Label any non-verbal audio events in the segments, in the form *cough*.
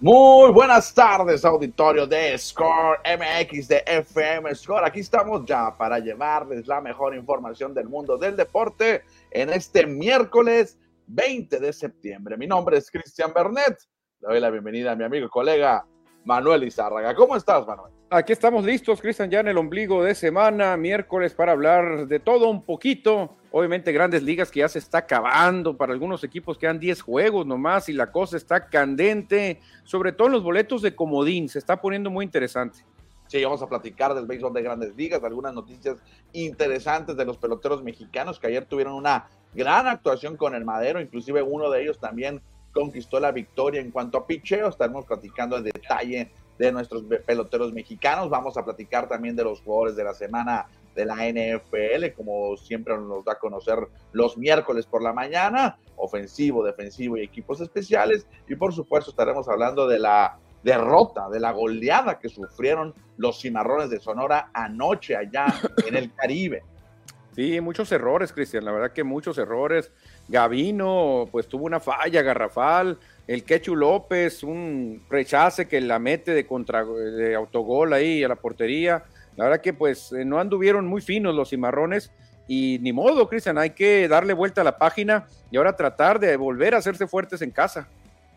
Muy buenas tardes, auditorio de Score MX de FM Score. Aquí estamos ya para llevarles la mejor información del mundo del deporte en este miércoles 20 de septiembre. Mi nombre es Cristian Bernet. Le doy la bienvenida a mi amigo y colega Manuel Izárraga. ¿Cómo estás, Manuel? Aquí estamos listos, Cristian, ya en el ombligo de semana, miércoles, para hablar de todo un poquito. Obviamente, grandes ligas que ya se está acabando. Para algunos equipos quedan 10 juegos nomás y la cosa está candente. Sobre todo en los boletos de Comodín, se está poniendo muy interesante. Sí, vamos a platicar del béisbol de grandes ligas, algunas noticias interesantes de los peloteros mexicanos que ayer tuvieron una gran actuación con el Madero, inclusive uno de ellos también conquistó la victoria en cuanto a picheo. Estaremos platicando en detalle de nuestros peloteros mexicanos. Vamos a platicar también de los jugadores de la semana de la NFL, como siempre nos da a conocer los miércoles por la mañana, ofensivo, defensivo y equipos especiales. Y por supuesto estaremos hablando de la derrota, de la goleada que sufrieron los cimarrones de Sonora anoche allá en el Caribe. Sí, muchos errores, Cristian, la verdad que muchos errores. Gavino, pues tuvo una falla garrafal, el Quechu López, un rechace que la mete de, contra, de autogol ahí a la portería. La verdad que pues eh, no anduvieron muy finos los cimarrones y ni modo, Cristian, hay que darle vuelta a la página y ahora tratar de volver a hacerse fuertes en casa.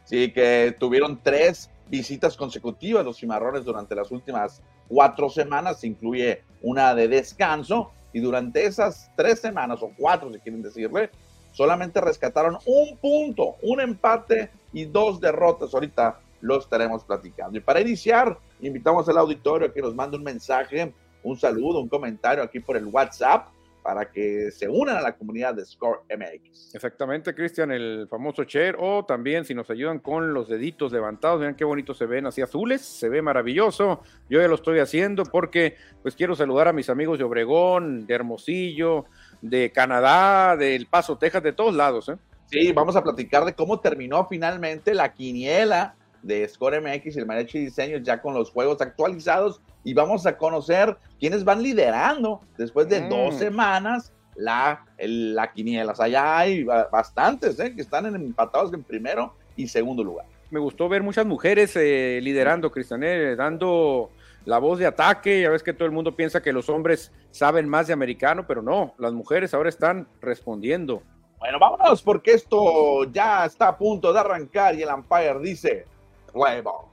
Sí, que tuvieron tres visitas consecutivas los cimarrones durante las últimas cuatro semanas, incluye una de descanso, y durante esas tres semanas o cuatro, si quieren decirle, solamente rescataron un punto, un empate y dos derrotas. Ahorita lo estaremos platicando. Y para iniciar, invitamos al auditorio a que nos mande un mensaje, un saludo, un comentario aquí por el WhatsApp para que se unan a la comunidad de Score MX. Exactamente, Cristian, el famoso share, o también si nos ayudan con los deditos levantados, vean qué bonito se ven así azules, se ve maravilloso. Yo ya lo estoy haciendo porque pues quiero saludar a mis amigos de Obregón, de Hermosillo, de Canadá, del Paso, Texas, de todos lados. ¿eh? Sí, vamos a platicar de cómo terminó finalmente la quiniela de Score MX y el Mariachi Diseño ya con los juegos actualizados y vamos a conocer quiénes van liderando después de dos mm. semanas la, la quiniela. O sea, ya hay bastantes ¿eh? que están empatados en primero y segundo lugar. Me gustó ver muchas mujeres eh, liderando, Cristian, eh, dando la voz de ataque. Ya ves que todo el mundo piensa que los hombres saben más de americano, pero no, las mujeres ahora están respondiendo. Bueno, vámonos porque esto ya está a punto de arrancar y el umpire dice, huevo.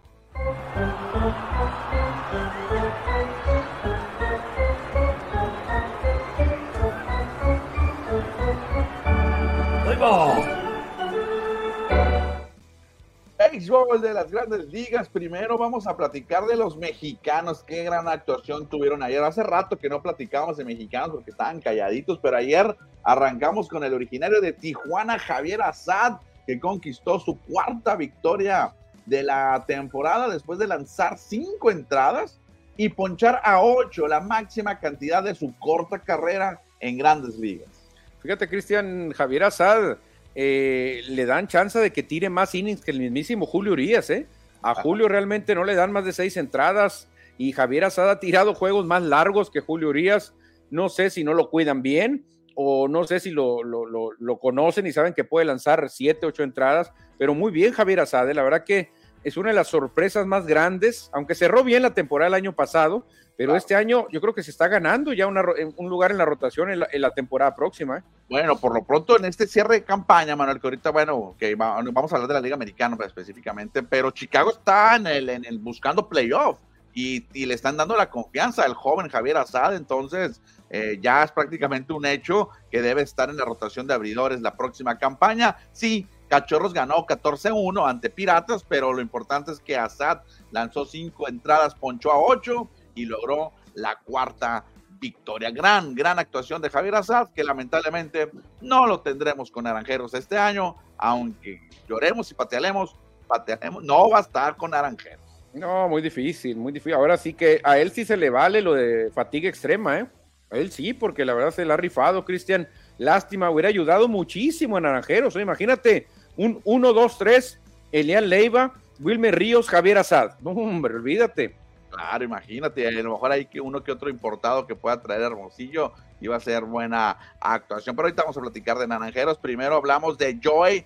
Béisbol de las grandes ligas. Primero vamos a platicar de los mexicanos. Qué gran actuación tuvieron ayer. Hace rato que no platicábamos de mexicanos porque estaban calladitos, pero ayer arrancamos con el originario de Tijuana, Javier Azad, que conquistó su cuarta victoria de la temporada después de lanzar cinco entradas y ponchar a ocho, la máxima cantidad de su corta carrera en grandes ligas. Fíjate, Cristian Javier Azad, eh, le dan chance de que tire más innings que el mismísimo Julio Urias, ¿eh? A Julio realmente no le dan más de seis entradas y Javier Azad ha tirado juegos más largos que Julio Urias. No sé si no lo cuidan bien o no sé si lo, lo, conocen y saben que puede lanzar siete, ocho entradas, pero muy bien Javier Azad, ¿eh? la verdad que es una de las sorpresas más grandes, aunque cerró bien la temporada el año pasado, pero este año yo creo que se está ganando ya un lugar en la rotación en la, temporada próxima. ¿eh? Bueno, por lo pronto en este cierre de campaña, Manuel, que ahorita, bueno, que vamos a hablar de la Liga Americana específicamente, pero Chicago está en el, en el buscando playoff y, le están dando la confianza al joven Javier Azad, entonces eh, ya es prácticamente un hecho que debe estar en la rotación de abridores la próxima campaña. Sí, Cachorros ganó 14-1 ante Piratas, pero lo importante es que Azad lanzó cinco entradas, ponchó a ocho y logró la cuarta victoria. Gran, gran actuación de Javier Azad, que lamentablemente no lo tendremos con Naranjeros este año, aunque lloremos y patealemos, patearemos, no va a estar con Naranjeros. No, muy difícil, muy difícil. Ahora sí que a él sí se le vale lo de fatiga extrema, ¿eh? A él sí, porque la verdad se le ha rifado, Cristian. Lástima, hubiera ayudado muchísimo a Naranjeros. Imagínate, un 1, 2, 3, Elian Leiva, Wilmer Ríos, Javier Azad. No, hombre, olvídate. Claro, imagínate, a lo mejor hay que uno que otro importado que pueda traer Hermosillo va a ser buena actuación. Pero ahorita vamos a platicar de Naranjeros. Primero hablamos de Joy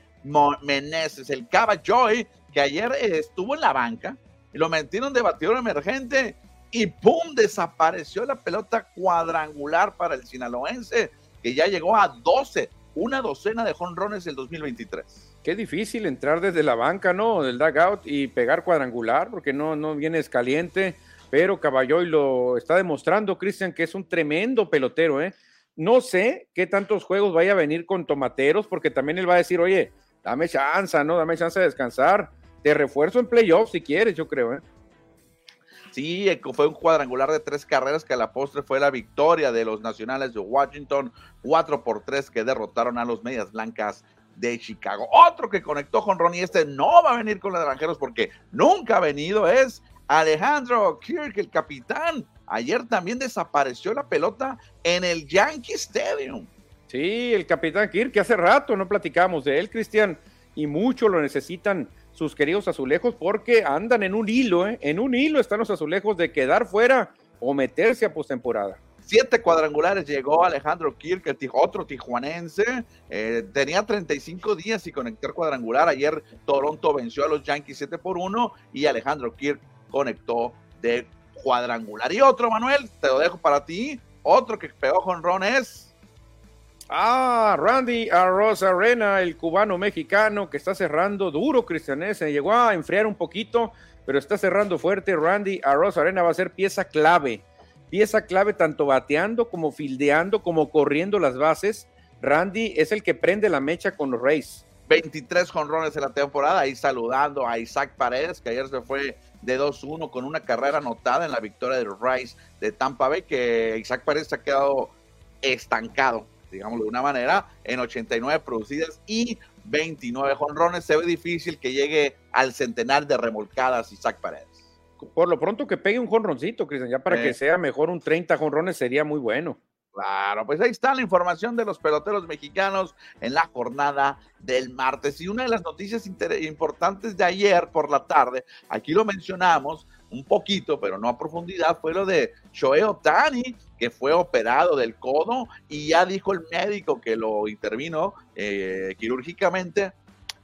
Meneses, el Cava Joy, que ayer estuvo en la banca y lo metieron de batidor emergente y ¡pum! desapareció la pelota cuadrangular para el sinaloense, que ya llegó a 12, una docena de jonrones el 2023. Qué difícil entrar desde la banca, ¿no? Del dugout y pegar cuadrangular, porque no, no vienes caliente, pero Caballoy lo está demostrando, Cristian, que es un tremendo pelotero, ¿eh? No sé qué tantos juegos vaya a venir con tomateros, porque también él va a decir, oye, dame chance, ¿no? Dame chance de descansar. Te refuerzo en playoffs si quieres, yo creo, ¿eh? Sí, fue un cuadrangular de tres carreras que a la postre fue la victoria de los Nacionales de Washington, cuatro por tres que derrotaron a los Medias Blancas de Chicago. Otro que conectó con Ronnie, este no va a venir con los Naranjeros porque nunca ha venido, es Alejandro Kirk, el capitán. Ayer también desapareció la pelota en el Yankee Stadium. Sí, el capitán Kirk, que hace rato no platicamos de él, Cristian, y mucho lo necesitan sus queridos azulejos porque andan en un hilo, ¿eh? en un hilo están los azulejos de quedar fuera o meterse a postemporada. Siete cuadrangulares llegó Alejandro Kirk, otro tijuanense. Eh, tenía 35 días y conectar cuadrangular. Ayer Toronto venció a los Yankees 7 por 1 y Alejandro Kirk conectó de cuadrangular. Y otro, Manuel, te lo dejo para ti. Otro que pegó con Ron es Ah, Randy Arroz Arena, el cubano mexicano que está cerrando duro, Cristianese. Llegó a enfriar un poquito, pero está cerrando fuerte. Randy Arroz Arena va a ser pieza clave. Pieza clave tanto bateando como fildeando, como corriendo las bases. Randy es el que prende la mecha con los Rays. 23 jonrones en la temporada, ahí saludando a Isaac Paredes, que ayer se fue de 2-1 con una carrera anotada en la victoria de los Rays de Tampa Bay, que Isaac Paredes se ha quedado estancado digámoslo de una manera, en 89 producidas y 29 jonrones. Se ve difícil que llegue al centenar de remolcadas Isaac Paredes. Por lo pronto que pegue un jonroncito, Cristian, ya para que sea mejor un 30 jonrones sería muy bueno. Claro, pues ahí está la información de los peloteros mexicanos en la jornada del martes. Y una de las noticias importantes de ayer por la tarde, aquí lo mencionamos un poquito, pero no a profundidad, fue lo de Shohei Otani, que fue operado del codo y ya dijo el médico que lo intervino eh, quirúrgicamente.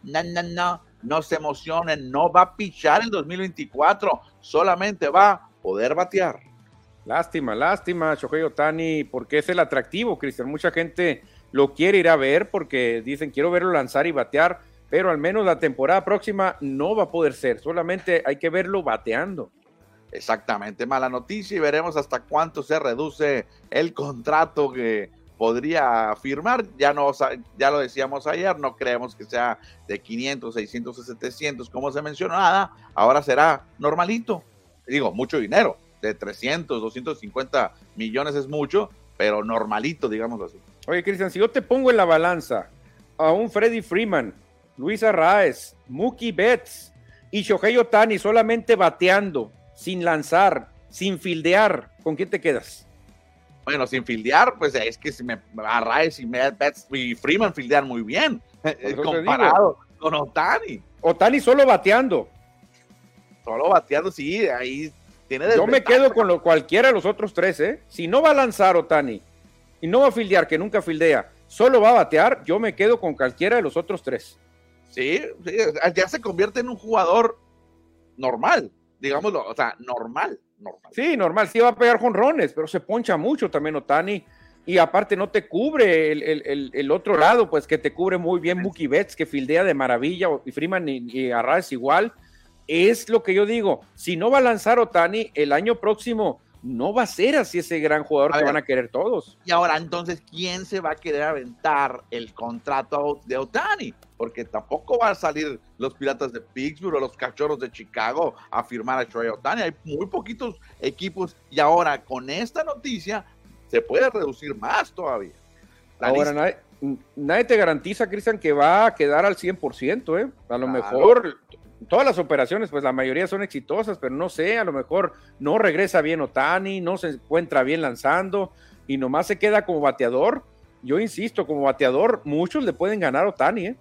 No, no, no, no se emocionen, no va a pichar en 2024, solamente va a poder batear. Lástima, lástima, Shohei Otani, porque es el atractivo, Cristian. Mucha gente lo quiere ir a ver porque dicen quiero verlo lanzar y batear, pero al menos la temporada próxima no va a poder ser, solamente hay que verlo bateando. Exactamente, mala noticia y veremos hasta cuánto se reduce el contrato que podría firmar. Ya, no, ya lo decíamos ayer, no creemos que sea de 500, 600 o 700 como se mencionó nada. Ahora será normalito. Digo, mucho dinero, de 300, 250 millones es mucho, pero normalito, digámoslo así. Oye, Cristian, si yo te pongo en la balanza a un Freddy Freeman, Luis Arraez, Mookie Betts y Shohei Otani solamente bateando, sin lanzar, sin fildear, ¿con quién te quedas? Bueno, sin fildear, pues es que si me Arraez y, Betts y Freeman fildean muy bien, *laughs* comparado con Otani. Otani solo bateando. Solo bateando, sí, ahí yo me quedo con lo, cualquiera de los otros tres, ¿eh? Si no va a lanzar Otani y no va a fildear, que nunca fildea, solo va a batear, yo me quedo con cualquiera de los otros tres. Sí, ya se convierte en un jugador normal, digámoslo, o sea, normal, normal. Sí, normal, sí va a pegar jonrones, pero se poncha mucho también Otani. Y aparte no te cubre el, otro lado, pues que te cubre muy bien Mookie Betts, que fildea de maravilla, y Freeman y, y Arraes igual es lo que yo digo. Si no va a lanzar Otani el año próximo, no va a ser así ese gran jugador que van a querer todos. Y ahora, entonces, ¿quién se va a querer aventar el contrato de Otani? Porque tampoco van a salir los Piratas de Pittsburgh o los Cachorros de Chicago a firmar a Troy Otani. Hay muy poquitos equipos y ahora con esta noticia se puede reducir más todavía. ahora, nadie, te garantiza, Cristian, que va a quedar al 100%, ¿eh? A lo mejor todas las operaciones, pues la mayoría son exitosas, pero no sé, a lo mejor no regresa bien Otani, no se encuentra bien lanzando y nomás se queda como bateador. Yo insisto, como bateador, muchos le pueden ganar a Otani, ¿eh?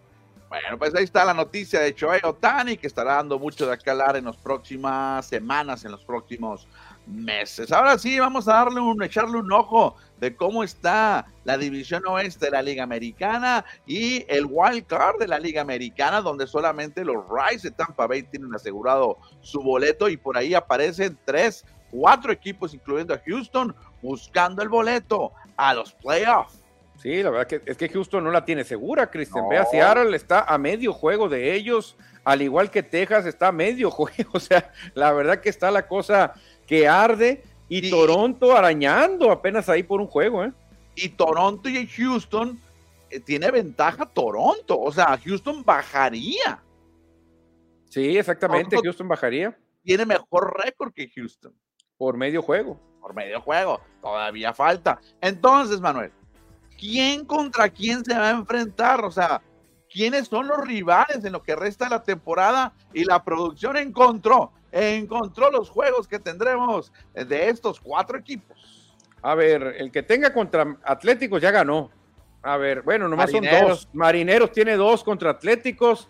Bueno, pues ahí está la noticia de Choei Otani, que estará dando mucho de acalar en las próximas semanas, en los próximos meses. Ahora sí, vamos a darle un, echarle un ojo de cómo está la división oeste de la Liga Americana y el wild card de la Liga Americana, donde solamente los Rays de Tampa Bay tienen asegurado su boleto y por ahí aparecen tres, cuatro equipos, incluyendo a Houston, buscando el boleto a los playoffs. Sí, la verdad que es que Houston no la tiene segura, Cristian. Vea, Seattle está a medio juego de ellos, al igual que Texas está a medio *laughs* juego. O sea, la verdad que está la cosa que arde y, Toronto arañando apenas ahí por un juego, ¿eh? Y Toronto y Houston eh, tiene ventaja Toronto, o sea, Houston bajaría. Sí, exactamente, Houston bajaría. Tiene mejor récord que Houston. Por medio juego. Por medio juego, todavía falta. Entonces, Manuel, ¿quién contra quién se va a enfrentar? O sea, ¿quiénes son los rivales en lo que resta de la temporada? Y la producción encontró encontró los juegos que tendremos de estos cuatro equipos. A ver, el que tenga contra Atléticos ya ganó. A ver, bueno, nomás son dos. Marineros tiene dos contra Atléticos.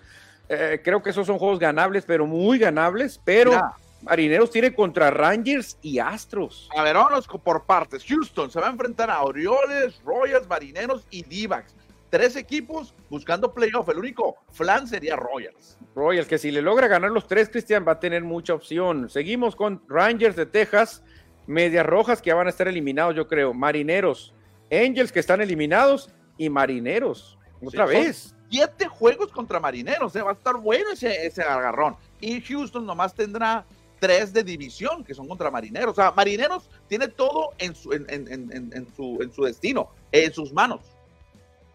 Eh, creo que esos son juegos ganables, pero muy ganables. Pero Marineros tiene contra Rangers y Astros. A ver, vámonos por partes. Houston se va a enfrentar a Orioles, Royals, Marineros y Divacs tres equipos buscando playoff. El único flan sería Royals. Royals, que si le logra ganar los tres, Cristian, va a tener mucha opción. Seguimos con Rangers de Texas, Medias Rojas, que ya van a estar eliminados, yo creo. Marineros, Angels, que están eliminados, y Marineros. Otra vez. Siete juegos contra Marineros, ¿eh? va a estar bueno ese, ese agarrón. Y Houston nomás tendrá tres de división que son contra Marineros. O sea, Marineros tiene todo en su, en su, en su destino, en sus manos.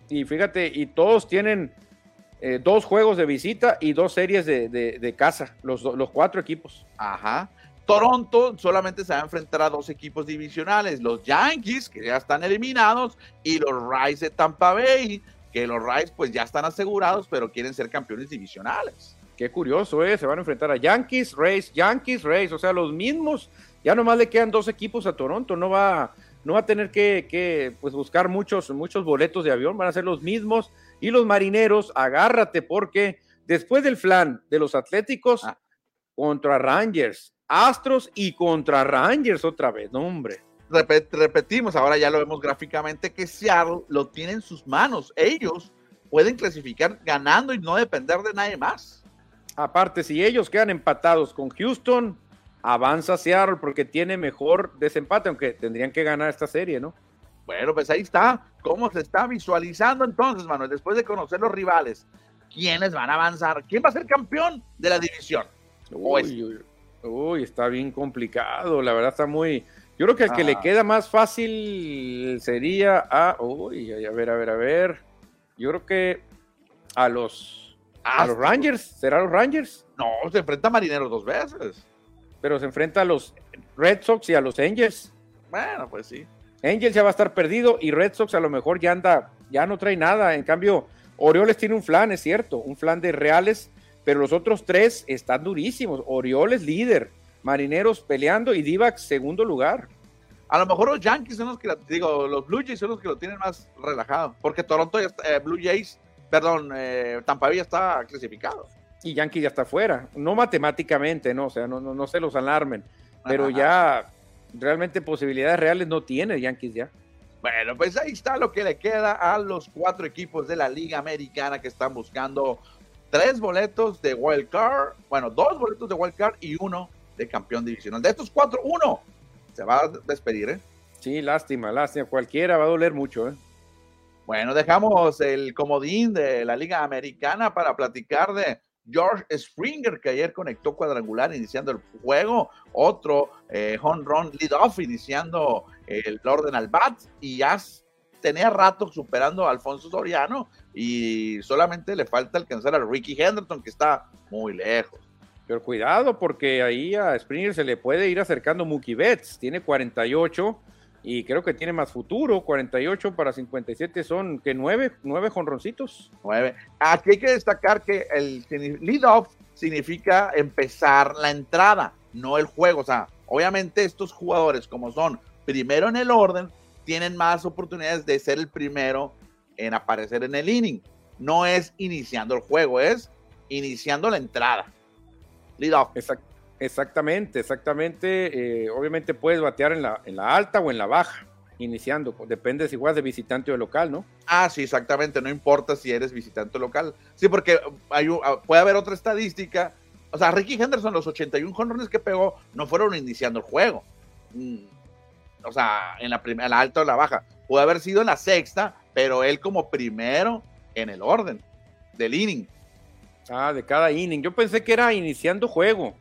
Y fíjate, y todos tienen eh, dos juegos de visita y dos series de, casa, los, los cuatro equipos. Ajá. Toronto solamente se va a enfrentar a dos equipos divisionales, los Yankees, que ya están eliminados, y los Rays de Tampa Bay, que los Rays pues ya están asegurados, pero quieren ser campeones divisionales. Qué curioso, ¿eh? Se van a enfrentar a Yankees, Rays, Yankees, Rays, o sea, los mismos. Ya nomás le quedan dos equipos a Toronto, no va, no va a tener que, pues, buscar muchos, muchos boletos de avión, van a ser los mismos. Y los marineros, agárrate, porque después del flan de los Atléticos ah. contra Rangers, Astros y contra Rangers otra vez, no, hombre. repetimos, ahora ya lo vemos gráficamente que Seattle lo tiene en sus manos. Ellos pueden clasificar ganando y no depender de nadie más. Aparte, si ellos quedan empatados con Houston, avanza Seattle porque tiene mejor desempate, aunque tendrían que ganar esta serie, ¿no? Bueno, pues ahí está, cómo se está visualizando entonces, Manuel, después de conocer los rivales, quiénes van a avanzar, quién va a ser campeón de la división. Uy, uy, está bien complicado, la verdad está muy... Yo creo que el que le ah. queda más fácil sería a... Uy, a ver, a ver, a ver. Yo creo que a los... A los Rangers, ¿será los Rangers? No, se enfrenta a Marineros dos veces pero se enfrenta a los Red Sox y a los Angels. Bueno, pues sí. Angels ya va a estar perdido y Red Sox a lo mejor ya anda, ya no trae nada. En cambio, Orioles tiene un flan, es cierto, un flan de Reales, pero los otros tres están durísimos. Orioles líder, Marineros peleando y Divac segundo lugar. A lo mejor los Yankees son los que, digo, los Blue Jays son los que lo tienen más relajado, porque Toronto ya está, eh, Blue Jays, perdón, eh, Tampa Bay ya está clasificado y Yankee ya está fuera. No matemáticamente, no, o sea, no, no, se los alarmen, pero ya realmente posibilidades reales no tiene Yankees ya. Bueno, pues ahí está lo que le queda a los cuatro equipos de la Liga Americana que están buscando tres boletos de Wild Card, bueno, dos boletos de Wild Card y uno de campeón divisional. De estos cuatro, uno se va a despedir, ¿eh? Sí, lástima, lástima. Cualquiera va a doler mucho, ¿eh? Bueno, dejamos el comodín de la Liga Americana para platicar de George Springer, que ayer conectó cuadrangular iniciando el juego, otro eh, home run lead off iniciando el orden al bat, y ya tenía rato superando a Alfonso Soriano, y solamente le falta alcanzar a Ricky Henderson, que está muy lejos. Pero cuidado, porque ahí a Springer se le puede ir acercando Mookie Betts, tiene 48 y creo que tiene más futuro. 48 para 57 son que 9, 9 jonroncitos. 9. Aquí hay que destacar que el lead off significa empezar la entrada, no el juego. O sea, obviamente estos jugadores, como son primero en el orden, tienen más oportunidades de ser el primero en aparecer en el inning. No es iniciando el juego, es iniciando la entrada. Lead off. Exactamente, exactamente. Eh, obviamente puedes batear en la, en la alta o en la baja, iniciando. Depende si juegas de visitante o de local, ¿no? Ah, sí, exactamente. No importa si eres visitante o local. Sí, porque hay, ah, puede haber otra estadística. O sea, Ricky Henderson, los 81 jonrones que pegó, no fueron iniciando el juego. Mm, o sea, en la, primera, la alta o la baja. Puede haber sido en la sexta, pero él como primero en el orden del inning. Ah, de cada inning. Yo pensé que era iniciando juego.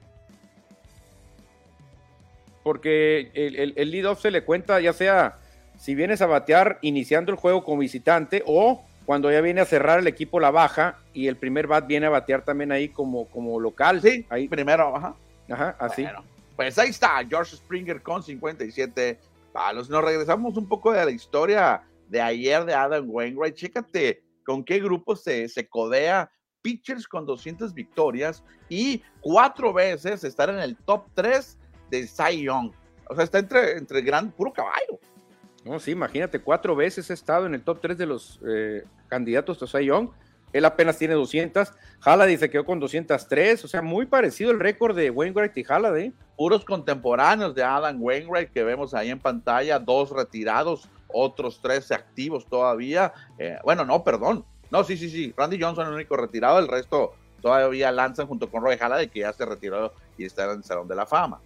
Porque el, el, lead-off se le cuenta ya sea si vienes a batear iniciando el juego como visitante o cuando ya viene a cerrar el equipo la baja y el primer bat viene a batear también ahí como, como local. Sí, ahí. primero, ajá. Ajá, así. pues ahí está, George Springer con 57 palos. Nos regresamos un poco de la historia de ayer de Adam Wainwright. Chécate con qué grupo se, se codea pitchers con 200 victorias y cuatro veces estar en el top 3 de Cy Young. O sea, está entre, entre gran puro caballo. No, sí, imagínate, cuatro veces ha estado en el top 3 de los eh, candidatos a Cy Young. Él apenas tiene 200. Halliday se quedó con 203. O sea, muy parecido el récord de Wainwright y Halliday. Puros contemporáneos de Adam Wainwright que vemos ahí en pantalla. Dos retirados, otros tres activos todavía. Eh, bueno, no, perdón. No, sí, sí, sí. Randy Johnson el único retirado. El resto todavía lanzan junto con Roy Halladay, que ya se retiró y está en el Salón de la Fama.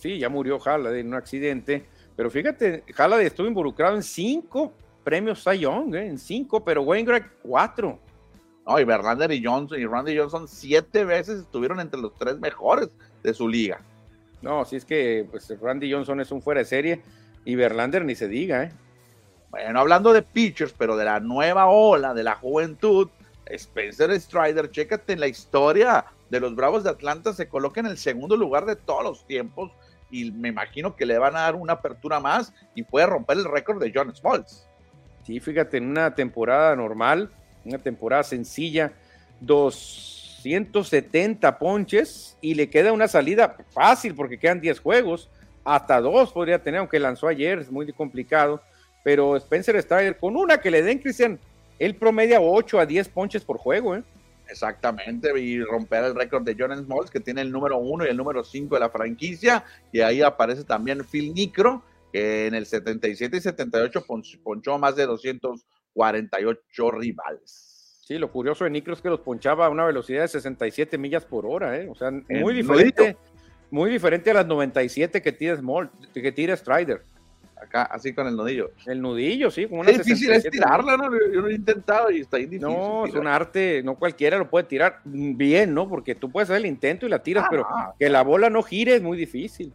Sí, ya murió Halliday en un accidente. Pero fíjate, Halliday estuvo involucrado en cinco premios Cy Young, ¿eh? en cinco, pero Wainwright cuatro. No, y Verlander y Johnson y Randy Johnson siete veces estuvieron entre los tres mejores de su liga. No, si es que pues, Randy Johnson es un fuera de serie y Verlander ni se diga, ¿eh? Bueno, hablando de pitchers, pero de la nueva ola, de la juventud, Spencer Strider, chécate en la historia de los Bravos de Atlanta, se coloca en el segundo lugar de todos los tiempos y me imagino que le van a dar una apertura más y puede romper el récord de John Smoltz. Sí, fíjate, en una temporada normal, una temporada sencilla, 270 ponches y le queda una salida fácil porque quedan 10 juegos, hasta dos podría tener, aunque lanzó ayer, es muy complicado, pero Spencer Strider con una que le den, Cristian, él promedia 8 a 10 ponches por juego, ¿eh? Exactamente, y romper el récord de John Smalls, que tiene el número 1 y el número 5 de la franquicia, y ahí aparece también Phil Nicro, que en el 77 y 78 ponchó más de 248 rivales. Sí, lo curioso de Nicro es que los ponchaba a una velocidad de 67 millas por hora, ¿eh? o sea, muy diferente, muy diferente a las 97 que tira Small, que tira Strider acá, así con el nudillo. El nudillo, sí. Una es difícil es tirarla, ¿no? Yo, lo he intentado y está difícil. No, es un arte, no cualquiera lo puede tirar bien, ¿no? Porque tú puedes hacer el intento y la tiras, ah, pero que la bola no gire es muy difícil.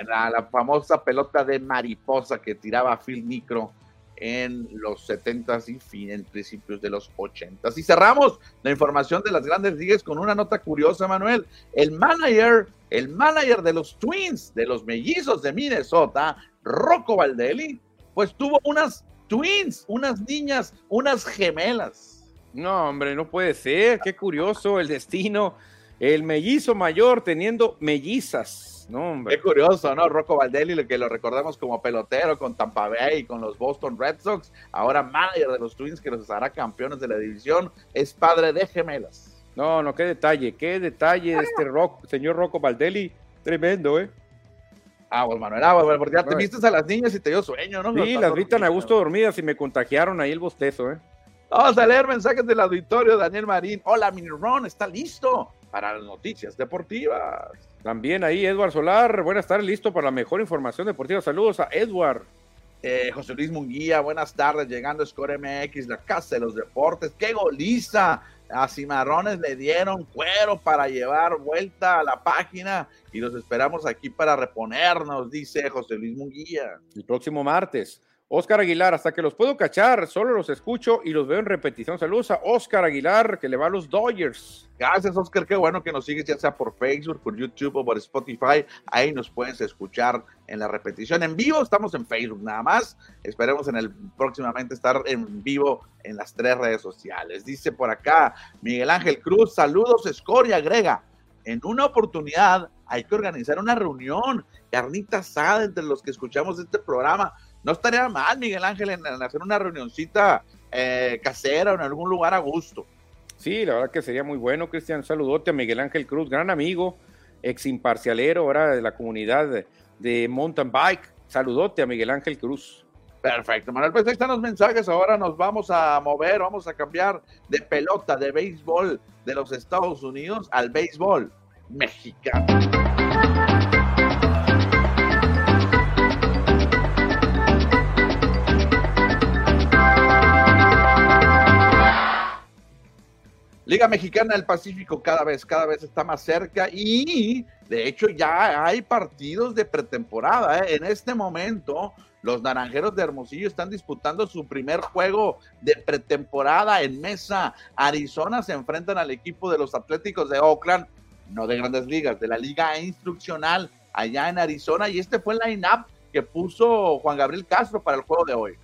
Era la famosa pelota de mariposa que tiraba Phil Micro en los 70s y fin, en principios de los 80s. Y cerramos la información de las grandes ligas con una nota curiosa, Manuel. El manager, el manager de los Twins, de los mellizos de Minnesota, Rocco Valdelli, pues tuvo unas twins, unas niñas, unas gemelas. No, hombre, no puede ser. Qué curioso el destino. El mellizo mayor teniendo mellizas. No, hombre. Qué curioso, ¿no? Rocco Valdelli, que lo recordamos como pelotero con Tampa Bay y con los Boston Red Sox, ahora manager de los Twins que los hará campeones de la división, es padre de gemelas. No, no, qué detalle, qué detalle de este rock, señor Rocco Valdelli. Tremendo, ¿eh? Ah, pues Manuel, ah, bueno, porque ya te viste a las niñas y te dio sueño, ¿no? Sí, las vi tan a gusto dormidas y me contagiaron ahí el bostezo, ¿eh? Vamos a leer mensajes del auditorio, Daniel Marín. Hola, mi Ron, está listo para las noticias deportivas. También ahí, Edward Solar, buenas tardes, listo para la mejor información deportiva. Saludos a Edward. Eh, José Luis Munguía, buenas tardes, llegando a Score MX, la casa de los deportes. ¡Qué goliza! A Cimarrones le dieron cuero para llevar vuelta a la página y los esperamos aquí para reponernos, dice José Luis Munguía. El próximo martes. Oscar Aguilar, hasta que los puedo cachar, solo los escucho y los veo en repetición. Saludos a Oscar Aguilar, que le va a los Dodgers. Gracias, Oscar. Qué bueno que nos sigues, ya sea por Facebook, por YouTube o por Spotify. Ahí nos puedes escuchar en la repetición. En vivo estamos en Facebook nada más. Esperemos en el próximamente estar en vivo en las tres redes sociales. Dice por acá Miguel Ángel Cruz, saludos, Score y agrega. En una oportunidad hay que organizar una reunión, carnita asada entre los que escuchamos este programa no estaría mal, Miguel Ángel, en, hacer una reunioncita eh, casera o en algún lugar a gusto. Sí, la verdad que sería muy bueno, Cristian. Saludote a Miguel Ángel Cruz, gran amigo. ex imparcialero ahora de la comunidad de, de mountain bike. Saludote a Miguel Ángel Cruz. Perfecto, Manuel. Pues ahí están los mensajes. Ahora nos vamos a mover, vamos a cambiar de pelota de béisbol de los Estados Unidos al béisbol mexicano. Liga Mexicana del Pacífico cada vez, cada vez está más cerca y de hecho ya hay partidos de pretemporada. ¿eh? En este momento los Naranjeros de Hermosillo están disputando su primer juego de pretemporada en mesa. Arizona se enfrentan al equipo de los Atléticos de Oakland, no de grandes ligas, de la Liga Instruccional allá en Arizona. Y este fue el line-up que puso Juan Gabriel Castro para el juego de hoy.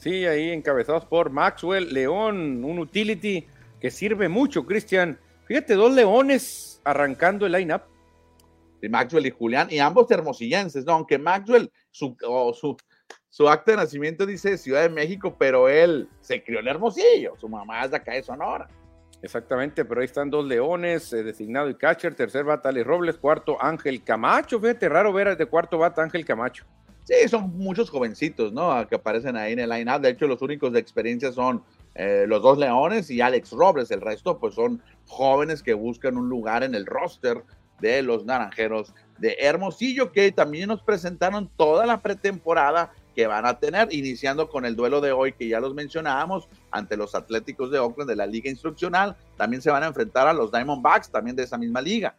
Sí, ahí encabezados por Maxwell León, un utility que sirve mucho, Cristian. Fíjate, dos leones arrancando el line-up. Maxwell y Julián, y ambos hermosillenses, ¿no? Aunque Maxwell, su, su, su acta de nacimiento dice Ciudad de México, pero él se crió en Hermosillo, su mamá es de acá de Sonora. Exactamente, pero ahí están dos leones, eh, designado y catcher, tercer bata Ale Robles, cuarto Ángel Camacho, fíjate, raro ver de cuarto bata Ángel Camacho. Sí, son muchos jovencitos, ¿no? Que aparecen ahí en el line-up. De hecho, los únicos de experiencia son eh, los dos Leones y Alex Robles. El resto, pues son jóvenes que buscan un lugar en el roster de los Naranjeros de Hermosillo, que también nos presentaron toda la pretemporada que van a tener, iniciando con el duelo de hoy que ya los mencionábamos ante los Atléticos de Oakland de la Liga Instruccional. También se van a enfrentar a los Diamondbacks, también de esa misma liga.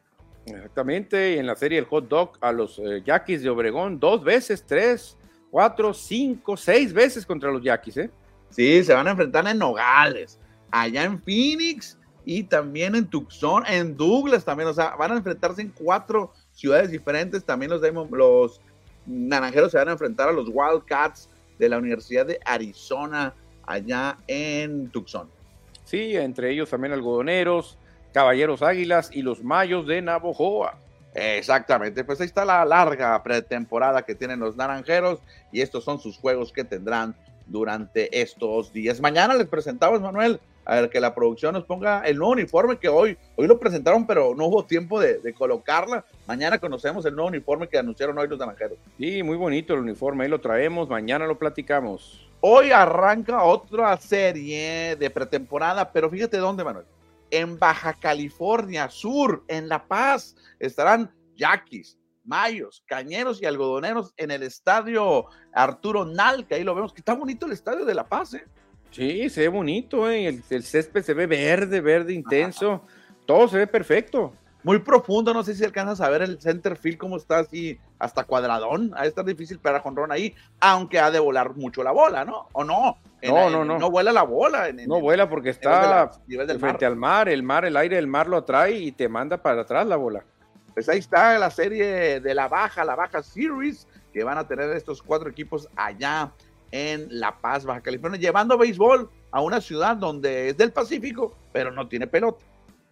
Exactamente, y en la serie el hot dog a los eh, de Obregón dos veces, tres, cuatro, cinco, seis veces contra los Yaquis, ¿eh? Sí, se van a enfrentar en Nogales, allá en Phoenix y también en Tucson, en Douglas también, o sea, van a enfrentarse en cuatro ciudades diferentes, también los, los Naranjeros se van a enfrentar a los Wildcats de la Universidad de Arizona allá en Tucson. Sí, entre ellos también algodoneros, caballeros águilas y los mayos de Navojoa. Exactamente, pues ahí está la larga pretemporada que tienen los naranjeros y estos son sus juegos que tendrán durante estos días. Mañana les presentamos, Manuel, a ver que la producción nos ponga el nuevo uniforme que hoy, hoy lo presentaron, pero no hubo tiempo de, de colocarla. Mañana conocemos el nuevo uniforme que anunciaron hoy los naranjeros. Sí, muy bonito el uniforme, ahí lo traemos, mañana lo platicamos. Hoy arranca otra serie de pretemporada, pero fíjate dónde, Manuel. En Baja California Sur, en La Paz, estarán Yaquis, Mayos, Cañeros y Algodoneros en el estadio Arturo Nalca. Ahí lo vemos, que está bonito el estadio de La Paz, ¿eh? Sí, se ve bonito, ¿eh? el, el, césped se ve verde, verde intenso, todo se ve perfecto. Muy profundo, no sé si alcanzas a ver el center field cómo está así, hasta cuadradón, a estar difícil para jonrón ahí, aunque ha de volar mucho la bola, ¿no? ¿O no? En, no, no, no. No vuela la bola. En, no vuela porque está nivel del frente mar. al mar, el mar, el aire del mar lo atrae y te manda para atrás la bola. Pues ahí está la serie de la baja, la baja series, que van a tener estos cuatro equipos allá en La Paz, Baja California, llevando béisbol a una ciudad donde es del Pacífico, pero no tiene pelota.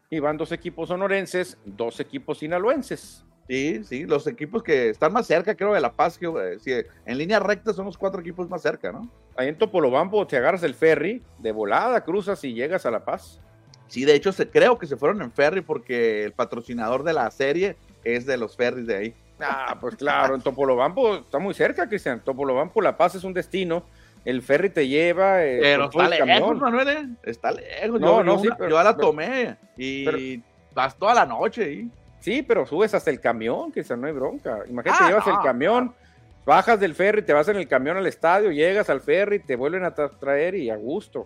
Y van dos equipos sonorenses, dos equipos sinaloenses. Sí, sí, los equipos que están más cerca, creo, de La Paz, que eh, si en línea recta son los cuatro equipos más cerca, ¿no? Ahí en Topolobampo te agarras el ferry, de volada cruzas y llegas a La Paz. Sí, de hecho, se, creo que se fueron en ferry porque el patrocinador de la serie es de los ferries de ahí. Ah, pues claro, en Topolobampo está muy cerca, Cristian. Topolobampo, La Paz es un destino. El ferry te lleva. Eh, pero está lejos, camión. Manuel. ¿eh? Está lejos. No, yo, no, yo, sí. Pero, yo la tomé y pero, vas toda la noche ahí. Sí, pero subes hasta el camión, Cristian, no hay bronca. Imagínate, ah, llevas no, el camión, no. bajas del ferry, te vas en el camión al estadio, llegas al ferry, te vuelven a tra traer y a gusto.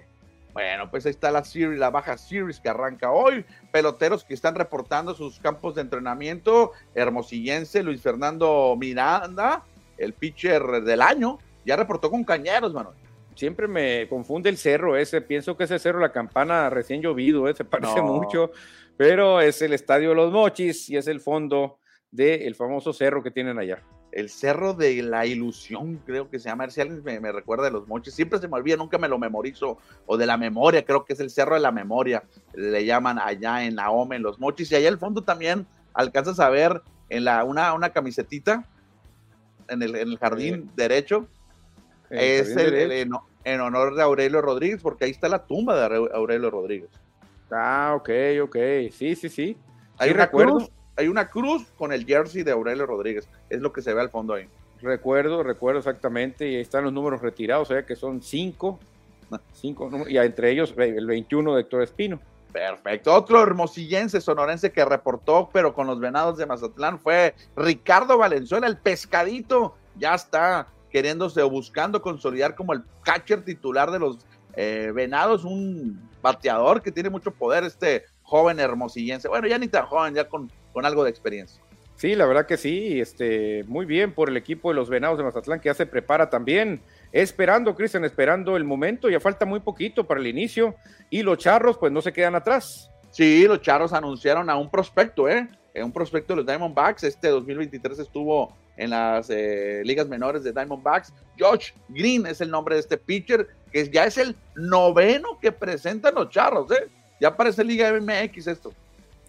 Bueno, pues ahí está la series, la baja series que arranca hoy. Peloteros que están reportando sus campos de entrenamiento. Hermosillense, Luis Fernando Miranda, el pitcher del año, ya reportó con Cañeros, Manuel. Siempre me confunde el cerro ese. Pienso que ese cerro, la campana recién llovido, ¿eh? se parece no. mucho, pero es el estadio de los Mochis y es el fondo del el famoso cerro que tienen allá el Cerro de la Ilusión, creo que se llama, si alguien me, me, recuerda de los moches, siempre se me olvida, nunca me lo memorizo, o de la memoria, creo que es el Cerro de la Memoria, le llaman allá en Naome, en los mochis, y allá al fondo también alcanzas a ver en la, una, una camisetita en el, en el jardín sí. derecho, el es jardín el, derecho. En, en, honor de Aurelio Rodríguez, porque ahí está la tumba de Aurelio Rodríguez. Ah, ok, ok, sí, sí, sí. Hay sí, una recuerdo. cruz hay una cruz con el jersey de Aurelio Rodríguez. Es lo que se ve al fondo ahí. Recuerdo, recuerdo exactamente, y ahí están los números retirados, o sea que son cinco, cinco y entre ellos el 21 de Héctor Espino. Perfecto. Otro hermosillense sonorense que reportó, pero con los venados de Mazatlán, fue Ricardo Valenzuela, el pescadito. Ya está queriéndose o buscando consolidar como el catcher titular de los eh, venados, un bateador que tiene mucho poder, este joven hermosillense. Bueno, ya ni tan joven, ya con, con algo de experiencia. Sí, la verdad que sí, este, muy bien por el equipo de los Venados de Mazatlán que ya se prepara también, esperando, Cristian, esperando el momento, ya falta muy poquito para el inicio y los charros pues no se quedan atrás. Sí, los charros anunciaron a un prospecto, ¿eh? Un prospecto de los Diamondbacks, este 2023 estuvo en las eh, ligas menores de Diamondbacks. Josh Green es el nombre de este pitcher, que ya es el noveno que presentan los charros, ¿eh? Ya parece Liga MX esto.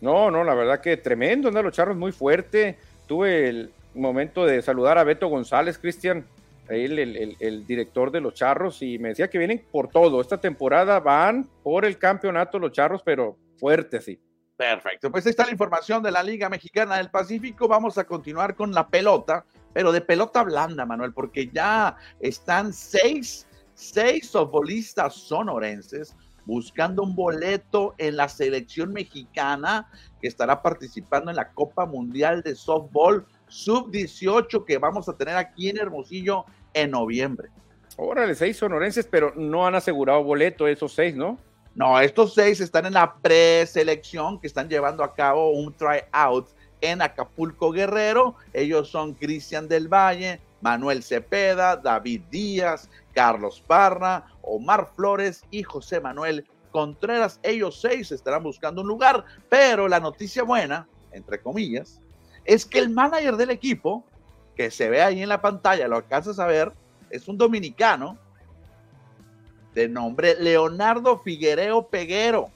No, no, la verdad que tremendo, anda los charros muy fuerte. Tuve el momento de saludar a Beto González, Cristian, el, el, director de los charros, y me decía que vienen por todo. Esta temporada van por el campeonato los charros, pero fuerte, sí. Perfecto, pues ahí está la información de la Liga Mexicana del Pacífico. Vamos a continuar con la pelota, pero de pelota blanda, Manuel, porque ya están seis, seis sonorenses buscando un boleto en la selección mexicana que estará participando en la Copa Mundial de Softball Sub-18 que vamos a tener aquí en Hermosillo en noviembre. Órale, seis sonorenses, pero no han asegurado boleto esos seis, ¿no? No, estos seis están en la preselección que están llevando a cabo un tryout en Acapulco Guerrero. Ellos son Cristian del Valle, Manuel Cepeda, David Díaz, Carlos Parra, Omar Flores y José Manuel Contreras. Ellos seis estarán buscando un lugar, pero la noticia buena, entre comillas, es que el manager del equipo, que se ve ahí en la pantalla, lo alcanzas a ver, es un dominicano de nombre Leonardo Figuereo Peguero.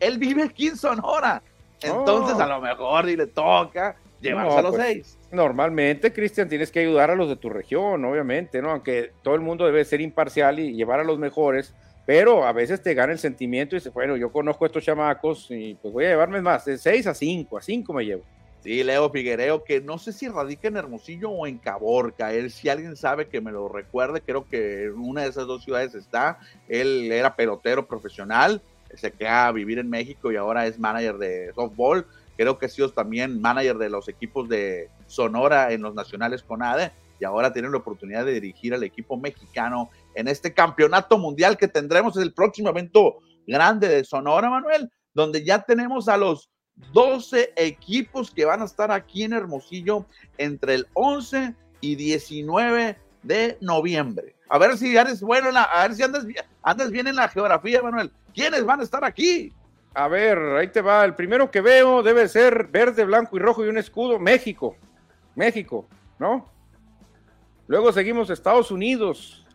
Él vive aquí en Sonora. Entonces, oh. a lo mejor y le toca llevarse a los pues, seis. Normalmente, Cristian, tienes que ayudar a los de tu región, obviamente, ¿no? Aunque todo el mundo debe ser imparcial y llevar a los mejores, pero a veces te gana el sentimiento y dices, bueno, yo conozco a estos chamacos y pues voy a llevarme más, de seis a cinco, a cinco me llevo. Sí, Leo Figuereo, que no sé si radica en Hermosillo o en Caborca. Él, si alguien sabe que me lo recuerde, creo que en una de esas dos ciudades está. Él era pelotero profesional, se queda a vivir en México y ahora es manager de softball. Creo que ha sido también manager de los equipos de Sonora en los nacionales con ADE y ahora tiene la oportunidad de dirigir al equipo mexicano en este campeonato mundial que tendremos en el próximo evento grande de Sonora, Manuel, donde ya tenemos a los 12 equipos que van a estar aquí en Hermosillo entre el 11 y 19 de noviembre. A ver si eres bueno, a ver si andas, andas bien en la geografía, Manuel. ¿Quiénes van a estar aquí? A ver, ahí te va. El primero que veo debe ser verde, blanco y rojo y un escudo. México. México, ¿no? Luego seguimos Estados Unidos,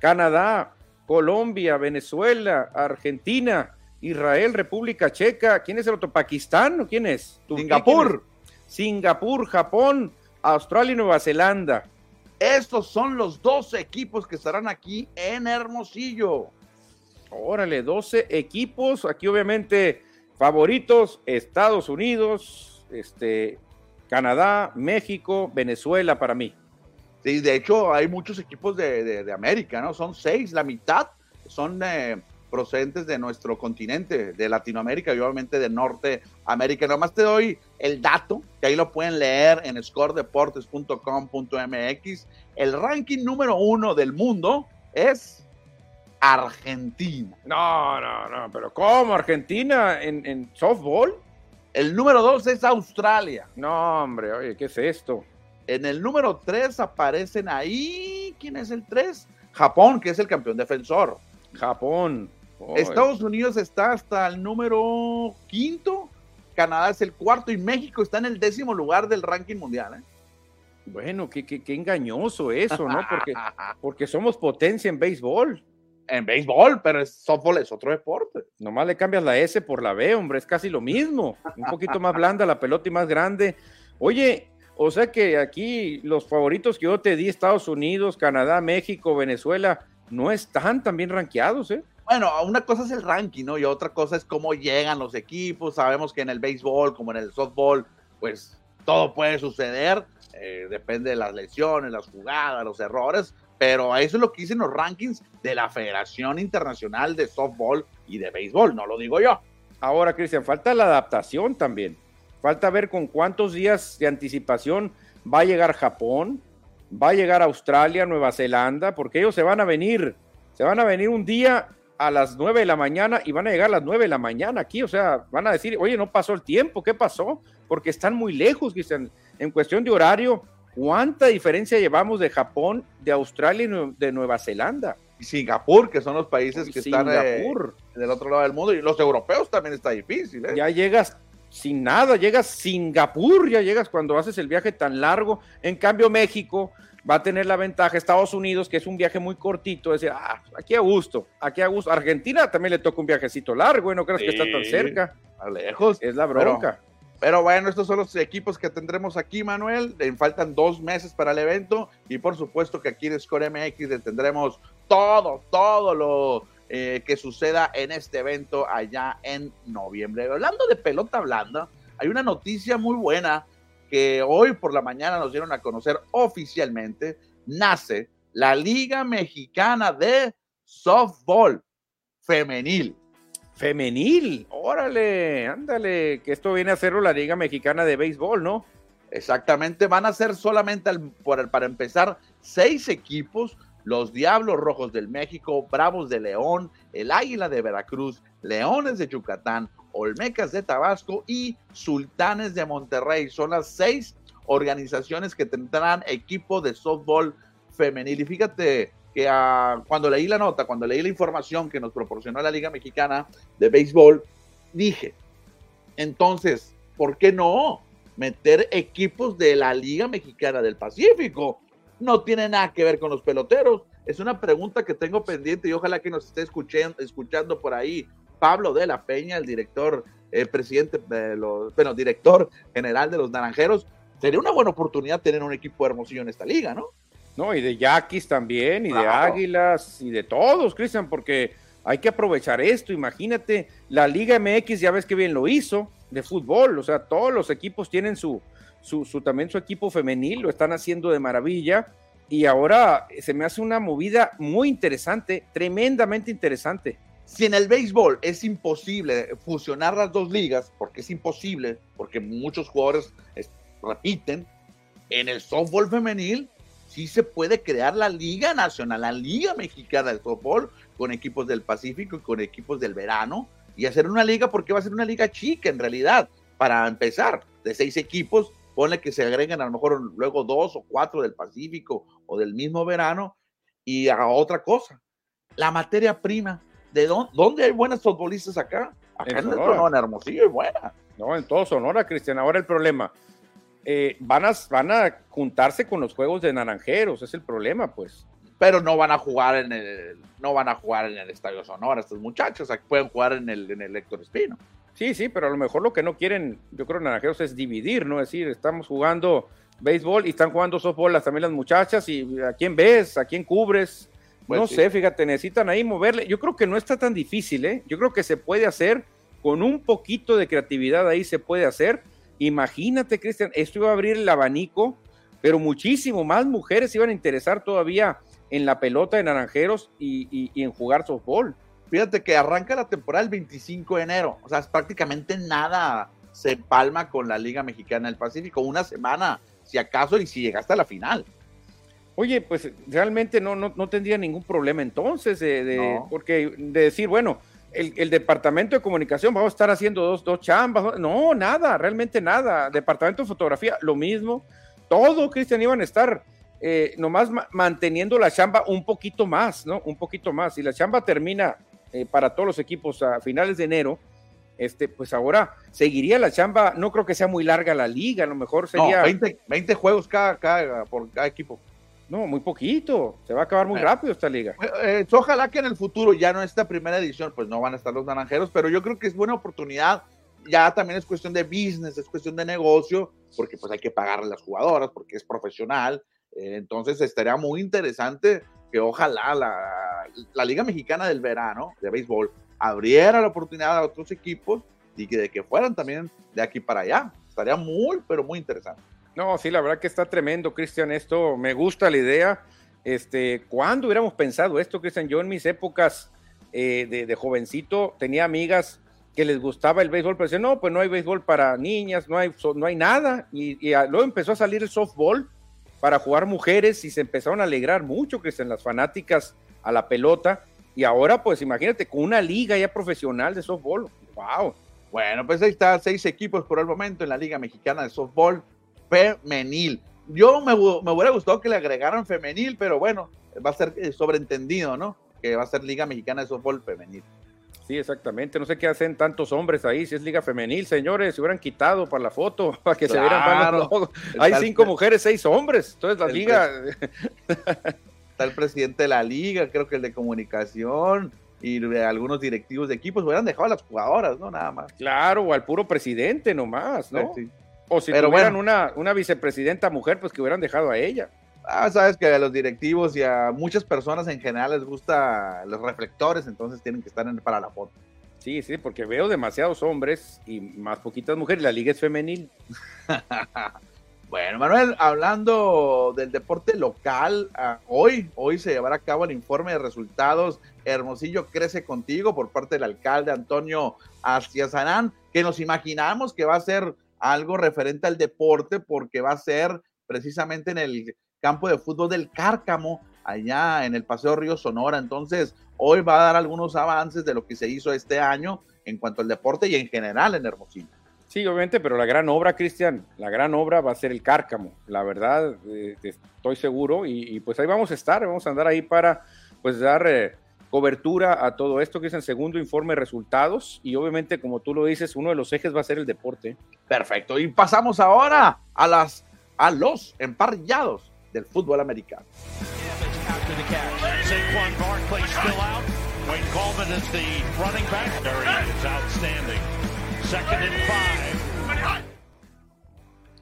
Canadá, Colombia, Venezuela, Argentina, Israel, República Checa. ¿Quién es el otro? ¿Pakistán o quién es? Singapur. Singapur, Japón, Australia y Nueva Zelanda. Estos son los dos equipos que estarán aquí en Hermosillo. Órale, 12 equipos. Aquí obviamente favoritos, Estados Unidos, este, Canadá, México, Venezuela para mí. Sí, de hecho hay muchos equipos de, América, ¿no? Son seis, la mitad son eh, procedentes de nuestro continente, de Latinoamérica y obviamente de Norteamérica. Nomás te doy el dato, que ahí lo pueden leer en scoredeportes.com.mx. El ranking número uno del mundo es Argentina. No, no, no, pero ¿cómo? ¿Argentina en, en softball? El número dos es Australia. No, hombre, oye, ¿qué es esto? En el número tres aparecen ahí. ¿Quién es el tres? Japón, que es el campeón defensor. Japón. Estados Unidos está hasta el número quinto. Canadá es el cuarto y México está en el décimo lugar del ranking mundial. ¿eh? Bueno, qué, qué, qué, engañoso eso, ¿no? *laughs* Porque, porque somos potencia en béisbol en béisbol, pero el softball es otro deporte. Nomás le cambias la S por la B, hombre, es casi lo mismo. Un poquito más blanda la pelota y más grande. Oye, o sea que aquí los favoritos que yo te di, Estados Unidos, Canadá, México, Venezuela, no están tan bien rankeados, ¿eh? Bueno, una cosa es el ranking, ¿no? Y otra cosa es cómo llegan los equipos. Sabemos que en el béisbol, como en el softball, pues todo puede suceder, eh, depende de las lesiones, las jugadas, los errores, pero eso es lo que dicen los rankings de la Federación Internacional de Softball y de Béisbol, no lo digo yo. Ahora, Cristian, falta la adaptación también. Falta ver con cuántos días de anticipación va a llegar Japón, va a llegar Australia, Nueva Zelanda, porque ellos se van a venir, se van a venir un día a las 9 de la mañana y van a llegar a las 9 de la mañana aquí, o sea, van a decir, oye, no pasó el tiempo, ¿qué pasó? Porque están muy lejos, Cristian. En cuestión de horario, ¿cuánta diferencia llevamos de Japón, de Australia y de Nueva Zelanda? Y Singapur, que son los países que están eh, del otro lado del mundo, y los europeos también está difícil. ¿eh? Ya llegas sin nada, llegas Singapur, ya llegas cuando haces el viaje tan largo. En cambio, México va a tener la ventaja, Estados Unidos, que es un viaje muy cortito, decir, ah, aquí a gusto, aquí a gusto. Argentina también le toca un viajecito largo, y no creas que está tan cerca. A lejos. Es la bronca. Pero, bueno, estos son los equipos que tendremos aquí, Manuel. Faltan dos meses para el evento y por supuesto que aquí en Score MX tendremos todo, todo lo eh, que suceda en este evento allá en noviembre. Hablando de pelota blanda, hay una noticia muy buena que hoy por la mañana nos dieron a conocer oficialmente. Nace la Liga Mexicana de Softball Femenil. Femenil, órale, ándale, que esto viene a hacerlo la Liga Mexicana de Béisbol, ¿no? Exactamente, van a ser solamente para empezar seis equipos los Diablos Rojos del México, Bravos de León, el Águila de Veracruz, Leones de Yucatán, Olmecas de Tabasco y Sultanes de Monterrey. Son las seis organizaciones que tendrán equipo de softball femenil. Y fíjate que ah, cuando leí la nota, cuando leí la información que nos proporcionó la Liga Mexicana de Béisbol, dije, entonces, ¿por qué no meter equipos de la Liga Mexicana del Pacífico? no tiene nada que ver con los peloteros. Es una pregunta que tengo pendiente y ojalá que nos esté escuchando, escuchando por ahí Pablo de la Peña, el director, el presidente de los, bueno, director general de los Naranjeros. Sería una buena oportunidad tener un equipo hermosillo en esta liga, ¿no? No, y de Yaquis también, y de Águilas, y de todos, Cristian, porque hay que aprovechar esto. Imagínate, la Liga MX, ya ves que bien lo hizo, de fútbol, o sea, todos los equipos tienen su, su, también su equipo femenil, lo están haciendo de maravilla. Y ahora se me hace una movida muy interesante, tremendamente interesante. Si en el béisbol es imposible fusionar las dos ligas, porque es imposible, porque muchos jugadores repiten, en el softball femenil sí se puede crear la Liga Nacional, la Liga Mexicana de Softball, con equipos del Pacífico y con equipos del verano, y hacer una liga, porque va a ser una liga chica en realidad, para empezar, de seis equipos, Ponle que se agreguen a lo mejor luego dos o cuatro del Pacífico o del mismo verano y a otra cosa. La materia prima. ¿De dónde, hay buenas futbolistas acá? Acá en, Sonora. en Hermosillo es buena. No, en todo Sonora, Cristian. Ahora el problema. Eh, van, a, van a juntarse con los juegos de naranjeros, es el problema, pues. Pero no van a jugar en el, no van a jugar en el Estadio Sonora, estos muchachos, pueden jugar en el, en el Héctor Espino. Sí, sí, pero a lo mejor lo que no quieren, yo creo, naranjeros es dividir, ¿no? Es decir, estamos jugando béisbol y están jugando softball también las muchachas y a quién ves, a quién cubres. Pues no sé, fíjate, necesitan ahí moverle. Yo creo que no está tan difícil, ¿eh? Yo creo que se puede hacer con un poquito de creatividad ahí se puede hacer. Imagínate, Cristian, esto iba a abrir el abanico, pero muchísimo más mujeres iban a interesar todavía en la pelota de naranjeros y, y en jugar softball. Fíjate que arranca la temporada el 25 de enero, o sea, es prácticamente nada se palma con la Liga Mexicana del Pacífico, una semana, si acaso, y si llegaste a la final. Oye, pues realmente no, no, tendría ningún problema entonces, de, porque de decir, bueno, el, departamento de comunicación vamos a estar haciendo dos, dos chambas, no, nada, realmente nada. Departamento de fotografía, lo mismo. Todo, Cristian, iban a estar eh, nomás manteniendo la chamba un poquito más, ¿no? Un poquito más. Si la chamba termina eh, para todos los equipos a finales de enero, este, pues ahora seguiría la chamba, no creo que sea muy larga la liga, a lo mejor sería... 20, juegos cada, por cada equipo. No, muy poquito, se va a acabar muy eh, rápido esta liga. Eh, ojalá que en el futuro, ya no esta primera edición, pues no van a estar los naranjeros, pero yo creo que es buena oportunidad, ya también es cuestión de business, es cuestión de negocio, porque pues hay que pagarle a las jugadoras, porque es profesional, entonces estaría muy interesante que ojalá la, Liga Mexicana del Verano de béisbol abriera la oportunidad a otros equipos y que, de que fueran también de aquí para allá. Estaría muy, pero muy interesante. No, sí, la verdad que está tremendo, Cristian. Esto me gusta la idea. Este, ¿cuándo hubiéramos pensado esto, Cristian? Yo en mis épocas eh, de, jovencito tenía amigas que les gustaba el béisbol, pero decían, no, pues no hay béisbol para niñas, no hay, no hay nada. Y, luego empezó a salir el softball para jugar mujeres y se empezaron a alegrar mucho, Cristian, las fanáticas a la pelota. Y ahora, pues imagínate, con una liga ya profesional de softball. ¡Wow! Bueno, pues ahí está, seis equipos por el momento en la Liga Mexicana de Softball femenil. Yo me, me hubiera gustado que le agregaran femenil, pero bueno, va a ser eh, sobreentendido, ¿no? Que va a ser Liga Mexicana de Softball femenil. Sí, exactamente. No sé qué hacen tantos hombres ahí. Si es Liga Femenil, señores, se hubieran quitado para la foto, *laughs* para que se vieran los Hay cinco mujeres, seis hombres. Entonces la Liga. Está el presidente de la Liga, creo que el de comunicación y algunos directivos de equipos hubieran dejado a las jugadoras, ¿no? Nada más. Claro, o al puro presidente nomás, ¿no? Sí. O si tuvieran una, una vicepresidenta mujer, pues que hubieran dejado a ella. Ah, sabes que a los directivos y a muchas personas en general les gusta los reflectores, entonces tienen que estar en, para la foto. Sí, sí, porque veo demasiados hombres y más poquitas mujeres. La liga es femenil. *laughs* bueno, Manuel, hablando del deporte local, ah, hoy, hoy se llevará a cabo el informe de resultados. Hermosillo crece contigo por parte del alcalde Antonio Astiazarán, que nos imaginamos que va a ser algo referente al deporte porque va a ser precisamente en el campo de fútbol del Cárcamo, allá en el Paseo Río Sonora. Entonces, hoy va a dar algunos avances de lo que se hizo este año en cuanto al deporte y en general en Hermosillo. Sí, obviamente, pero la gran obra, Cristian, la gran obra va a ser el Cárcamo, la verdad, eh, estoy seguro, y, pues ahí vamos a estar, vamos a andar ahí para pues dar eh, cobertura a todo esto, que es el segundo informe resultados. Y obviamente, como tú lo dices, uno de los ejes va a ser el deporte. Perfecto. Y pasamos ahora a, las, a los emparrillados del fútbol americano.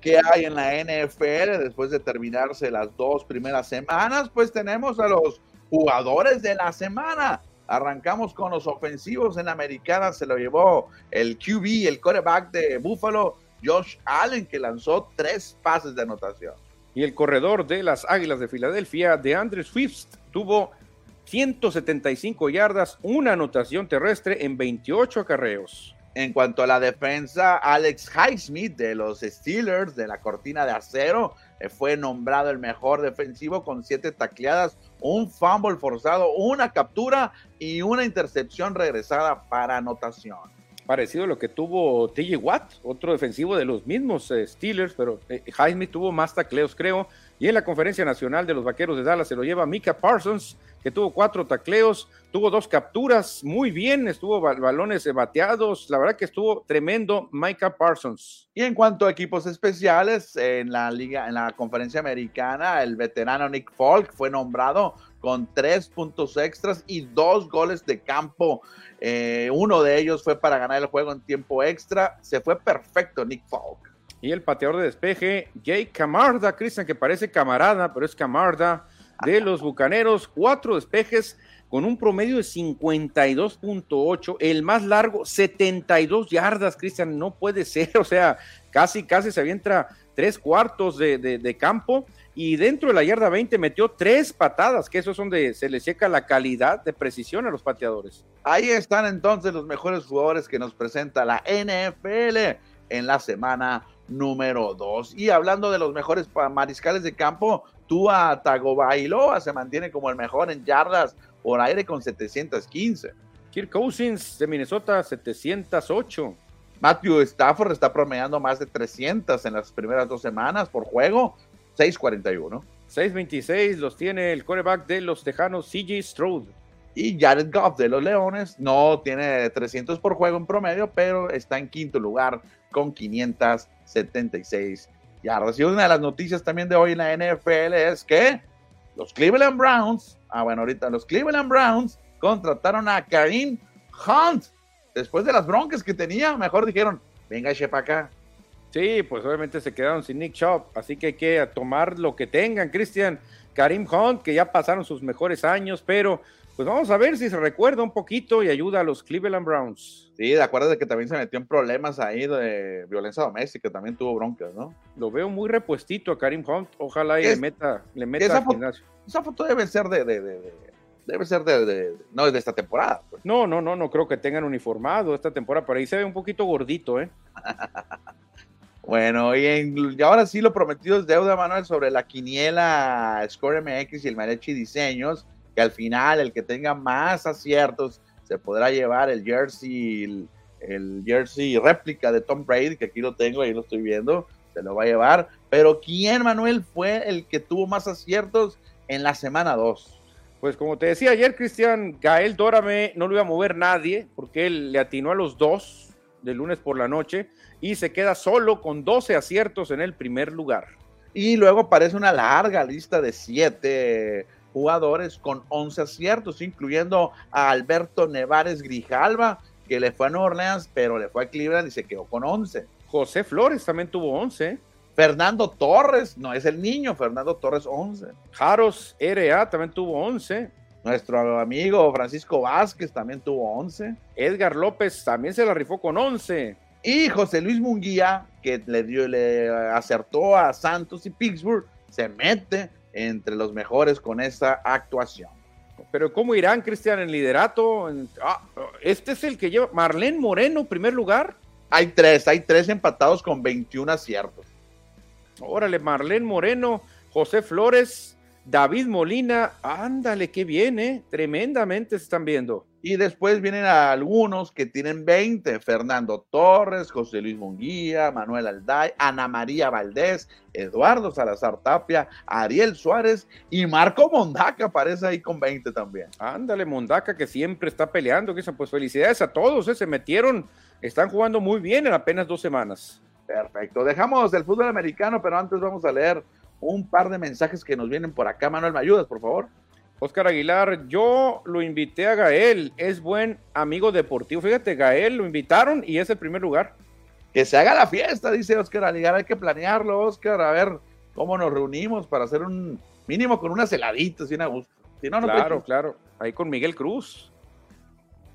¿Qué hay en la NFL después de terminarse las dos primeras semanas? Pues tenemos a los jugadores de la semana. Arrancamos con los ofensivos en la americana, se lo llevó el QB, el quarterback de Buffalo, Josh Allen, que lanzó tres pases de anotación. Y el corredor de las Águilas de Filadelfia, de Andrew Swift, tuvo 175 yardas, una anotación terrestre en 28 acarreos. En cuanto a la defensa, Alex Highsmith de los Steelers de la cortina de acero eh, fue nombrado el mejor defensivo con siete tacleadas, un fumble forzado, una captura y una intercepción regresada para anotación. Parecido a lo que tuvo TJ Watt, otro defensivo de los mismos eh, Steelers, pero eh, Highsmith tuvo más tacleos, creo. Y en la conferencia nacional de los vaqueros de Dallas se lo lleva Mika Parsons, que tuvo cuatro tacleos, tuvo dos capturas, muy bien, estuvo balones bateados, la verdad que estuvo tremendo Micah Parsons. Y en cuanto a equipos especiales, en la liga, en la conferencia americana, el veterano Nick Falk fue nombrado con tres puntos extras y dos goles de campo. Eh, uno de ellos fue para ganar el juego en tiempo extra. Se fue perfecto Nick Falk. Y el pateador de despeje, Jake Camarda, Cristian, que parece camarada, pero es Camarda de los Bucaneros, cuatro despejes con un promedio de 52.8, el más largo 72 yardas, Cristian, no puede ser, *laughs* o sea, casi, casi se avienta tres cuartos de, campo. Y dentro de la yarda 20 metió tres patadas, que eso es donde se le checa la calidad de precisión a los pateadores. Ahí están entonces los mejores jugadores que nos presenta la NFL en la semana número 2. Y hablando de los mejores mariscales de campo, Tua Tagovailoa se mantiene como el mejor en yardas por aire con 715. Kirk Cousins de Minnesota 708. Matthew Stafford está promediando más de 300 en las primeras dos semanas por juego, 641. 626 los tiene el coreback de los Tejanos, CJ Stroud. Y Jared Goff de los Leones no tiene 300 por juego en promedio, pero está en quinto lugar con 576 yardas. Y una de las noticias también de hoy en la NFL es que los Cleveland Browns, ah bueno, ahorita los Cleveland Browns contrataron a Karim Hunt. Después de las broncas que tenía, mejor dijeron, venga, chef acá. Sí, pues obviamente se quedaron sin Nick Chop, así que hay que tomar lo que tengan, Cristian. Karim Hunt, que ya pasaron sus mejores años, pero pues vamos a ver si se recuerda un poquito y ayuda a los Cleveland Browns. Sí, de acuerdo de que también se metió en problemas ahí de violencia doméstica, también tuvo broncas, ¿no? Lo veo muy repuestito a Karim Hunt, ojalá y le meta, le meta esa, foto, esa foto debe ser de, de, de, debe ser de, no de esta temporada. Pues. No, no, no, no creo que tengan uniformado esta temporada, por ahí se ve un poquito gordito, ¿eh? *laughs* Bueno, y, y, ahora sí lo prometido es deuda, Manuel, sobre la quiniela Score MX y el Marechi Diseños, que al final el que tenga más aciertos se podrá llevar el jersey, el, jersey réplica de Tom Brady, que aquí lo tengo, ahí lo estoy viendo, se lo va a llevar. Pero ¿quién, Manuel, fue el que tuvo más aciertos en la semana 2? Pues como te decía ayer, Cristian, Gael Dórame no lo iba a mover nadie, porque él le atinó a los dos de lunes por la noche y se queda solo con 12 aciertos en el primer lugar. Y luego aparece una larga lista de siete jugadores con 11 aciertos, incluyendo a Alberto Nevares Grijalva, que le fue a Nueva Orleans, pero le fue a Cleveland y se quedó con 11. José Flores también tuvo 11. Fernando Torres, no es el niño, Fernando Torres 11. Jaros R.A. también tuvo 11. Nuestro amigo Francisco Vázquez también tuvo 11. Edgar López también se la rifó con 11. Y José Luis Munguía, que le dio, le acertó a Santos y Pittsburgh, se mete entre los mejores con esa actuación. Pero ¿cómo irán, Cristian, en liderato? Ah, este es el que lleva Marlene Moreno, primer lugar. Hay tres, hay tres empatados con 21 aciertos. Órale, Marlene Moreno, José Flores, David Molina, ándale, qué bien, ¿eh? Tremendamente se están viendo. Y después vienen algunos que tienen 20, Fernando Torres, José Luis Munguía, Manuel Alday, Ana María Valdés, Eduardo Salazar Tapia, Ariel Suárez y Marco Mondaca aparece ahí con 20 también. Ándale, Mondaca que siempre está peleando, que pues felicidades a todos, ¿eh? se metieron, están jugando muy bien en apenas dos semanas. Perfecto, dejamos el fútbol americano, pero antes vamos a leer un par de mensajes que nos vienen por acá. Manuel, ¿me ayudas, por favor? Oscar Aguilar, yo lo invité a Gael, es buen amigo deportivo. Fíjate, Gael lo invitaron y es el primer lugar. Que se haga la fiesta, dice Oscar Aguilar, hay que planearlo, Oscar, a ver cómo nos reunimos para hacer un mínimo con unas heladitas y una gusto. Si no, no claro, claro, ahí con Miguel Cruz.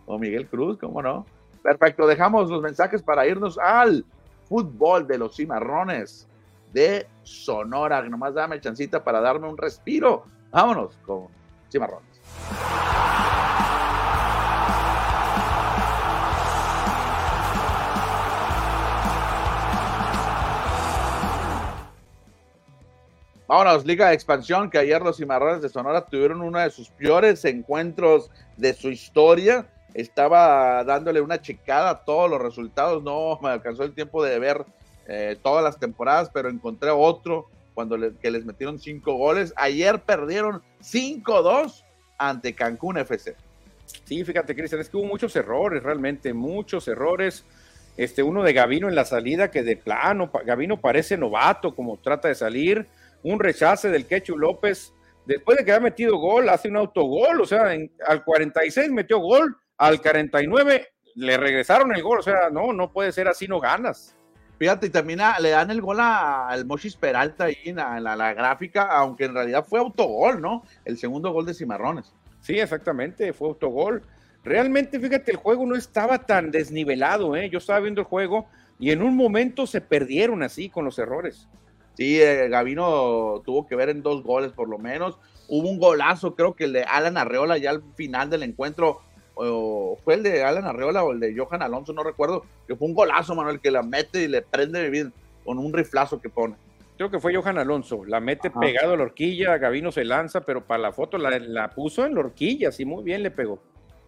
O Miguel Cruz, ¿cómo no? Perfecto, dejamos los mensajes para irnos al fútbol de los cimarrones de Sonora. Nomás dame chancita para darme un respiro. Vámonos con Cimarrones. Vámonos, Liga de Expansión, que ayer los Cimarrones de Sonora tuvieron uno de sus peores encuentros de su historia. Estaba dándole una checada a todos los resultados, no me alcanzó el tiempo de ver eh, todas las temporadas, pero encontré otro cuando que les metieron cinco goles. Ayer perdieron 5-2 ante Cancún FC. Sí, fíjate, Cristian, es que hubo muchos errores, realmente, muchos errores. Este, uno de Gavino en la salida, que de plano, Gavino parece novato, como trata de salir. Un rechace del Quechu López. Después de que ha metido gol, hace un autogol, o sea, al 46 metió gol, al 49 le regresaron el gol, o sea, no, no puede ser así, no ganas. Fíjate, y también le dan el gol al Mochis Peralta ahí en la, gráfica, aunque en realidad fue autogol, ¿no? El segundo gol de Cimarrones. Sí, exactamente, fue autogol. Realmente, fíjate, el juego no estaba tan desnivelado, ¿eh? Yo estaba viendo el juego y en un momento se perdieron así con los errores. Sí, eh, Gavino tuvo que ver en dos goles por lo menos. Hubo un golazo, creo que el de Alan Arreola ya al final del encuentro o fue el de Alan Arreola o el de Johan Alonso, no recuerdo, que fue un golazo, Manuel, que la mete y le prende vivir con un riflazo que pone. Creo que fue Johan Alonso, la mete pegado a la horquilla, Gavino se lanza, pero para la foto la, puso en la horquilla, sí, muy bien le pegó.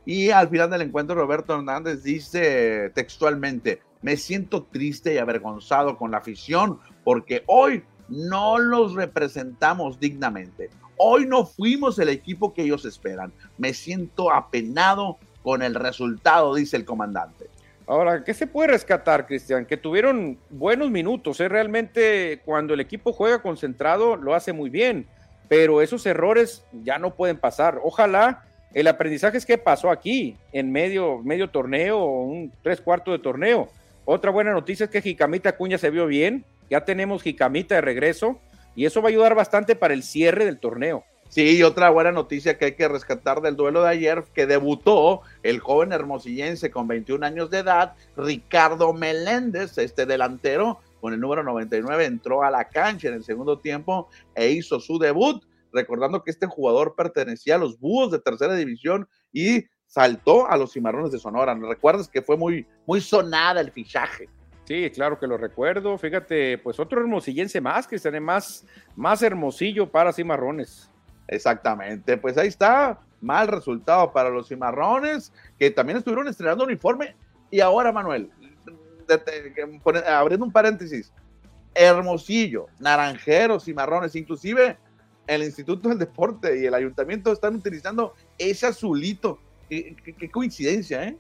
Y al final del encuentro, Roberto Hernández dice textualmente: Me siento triste y avergonzado con la afición porque hoy no los representamos dignamente. Hoy no fuimos el equipo que ellos esperan. Me siento apenado con el resultado, dice el comandante. Ahora, ¿qué se puede rescatar, Cristian? Que tuvieron buenos minutos. ¿eh? Realmente, cuando el equipo juega concentrado, lo hace muy bien. Pero esos errores ya no pueden pasar. Ojalá el aprendizaje es que pasó aquí, en medio, medio torneo un tres cuartos de torneo. Otra buena noticia es que Jicamita Cuña se vio bien. Ya tenemos Jicamita de regreso y eso va a ayudar bastante para el cierre del torneo. Sí, otra buena noticia que hay que rescatar del duelo de ayer, que debutó el joven hermosillense con 21 años de edad, Ricardo Meléndez, este delantero con el número 99, entró a la cancha en el segundo tiempo e hizo su debut, recordando que este jugador pertenecía a los Búhos de tercera división y saltó a los Cimarrones de Sonora. ¿Recuerdas que fue muy, muy sonada el fichaje? Sí, claro que lo recuerdo. Fíjate, pues otro hermosillense más, que tiene más, más hermosillo para Cimarrones. Exactamente, pues ahí está, mal resultado para los cimarrones, que también estuvieron estrenando uniforme. Y ahora, Manuel, abriendo un paréntesis, Hermosillo, Naranjeros, Cimarrones, inclusive el Instituto del Deporte y el Ayuntamiento están utilizando ese azulito. Qué, coincidencia, ¿eh?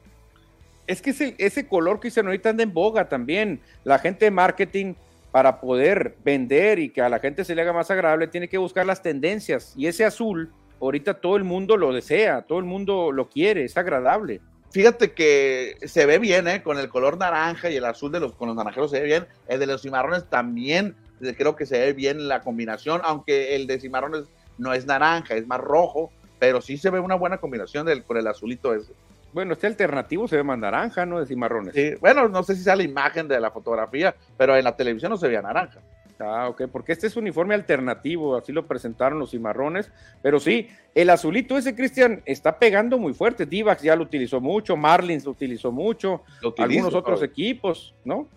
Es que ese, ese color que dicen ahorita anda en boga también. La gente de marketing para poder vender y que a la gente se le haga más agradable, tiene que buscar las tendencias. Y ese azul, ahorita todo el mundo lo desea, todo el mundo lo quiere, es agradable. Fíjate que se ve bien, ¿eh? Con el color naranja y el azul de los, con los naranjeros se ve bien. El de los cimarrones también eh, creo que se ve bien la combinación, aunque el de cimarrones no es naranja, es más rojo, pero sí se ve una buena combinación del, con el azulito ese. Bueno, este alternativo se ve más naranja, ¿no? De cimarrones. Sí, bueno, no sé si sea la imagen de la fotografía, pero en la televisión no se veía naranja. Ah, ok, porque este es un uniforme alternativo, así lo presentaron los cimarrones. Pero sí, el azulito ese, Cristian, está pegando muy fuerte. Divax ya lo utilizó mucho, Marlins lo utilizó mucho, algunos otros equipos, ¿no?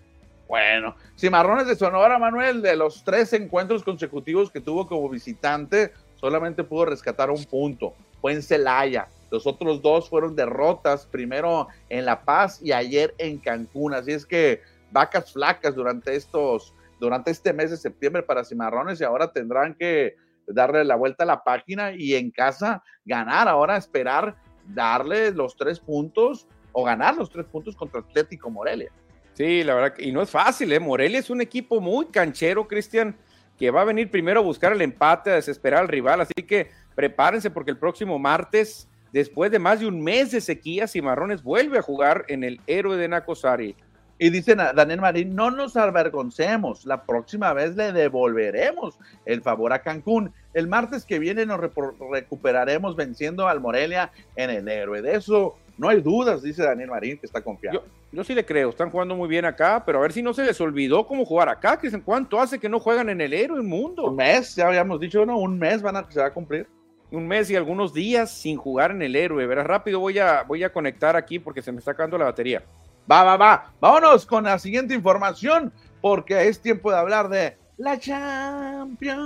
Bueno, Cimarrones de Sonora, Manuel, de los tres encuentros consecutivos que tuvo como visitante, solamente pudo rescatar un punto. Fue en Celaya. Los otros dos fueron derrotas, primero en La Paz y ayer en Cancún. Así es que vacas flacas durante estos, durante este mes de septiembre para Cimarrones y ahora tendrán que darle la vuelta a la página y en casa ganar. Ahora esperar darle los tres puntos o ganar los tres puntos contra Atlético Morelia. Sí, la verdad, y no es fácil, ¿eh? Morelia es un equipo muy canchero, Cristian, que va a venir primero a buscar el empate, a desesperar al rival, así que prepárense porque el próximo martes después de más de un mes de sequía, Cimarrones vuelve a jugar en el héroe de Nacosari. Y dicen a Daniel Marín, no nos avergoncemos, la próxima vez le devolveremos el favor a Cancún. El martes que viene nos recuperaremos venciendo al Morelia en el héroe. De eso no hay dudas, dice Daniel Marín, que está confiado. Yo, sí le creo, están jugando muy bien acá, pero a ver si no se les olvidó cómo jugar acá, que cuánto hace que no juegan en el héroe, el mundo. Un mes, ya habíamos dicho, ¿no? Un mes van a, se va a cumplir un mes y algunos días sin jugar en el héroe. Verás, rápido voy a, voy a conectar aquí porque se me está acabando la batería. Va, va, va. Vámonos con la siguiente información porque es tiempo de hablar de la Champions.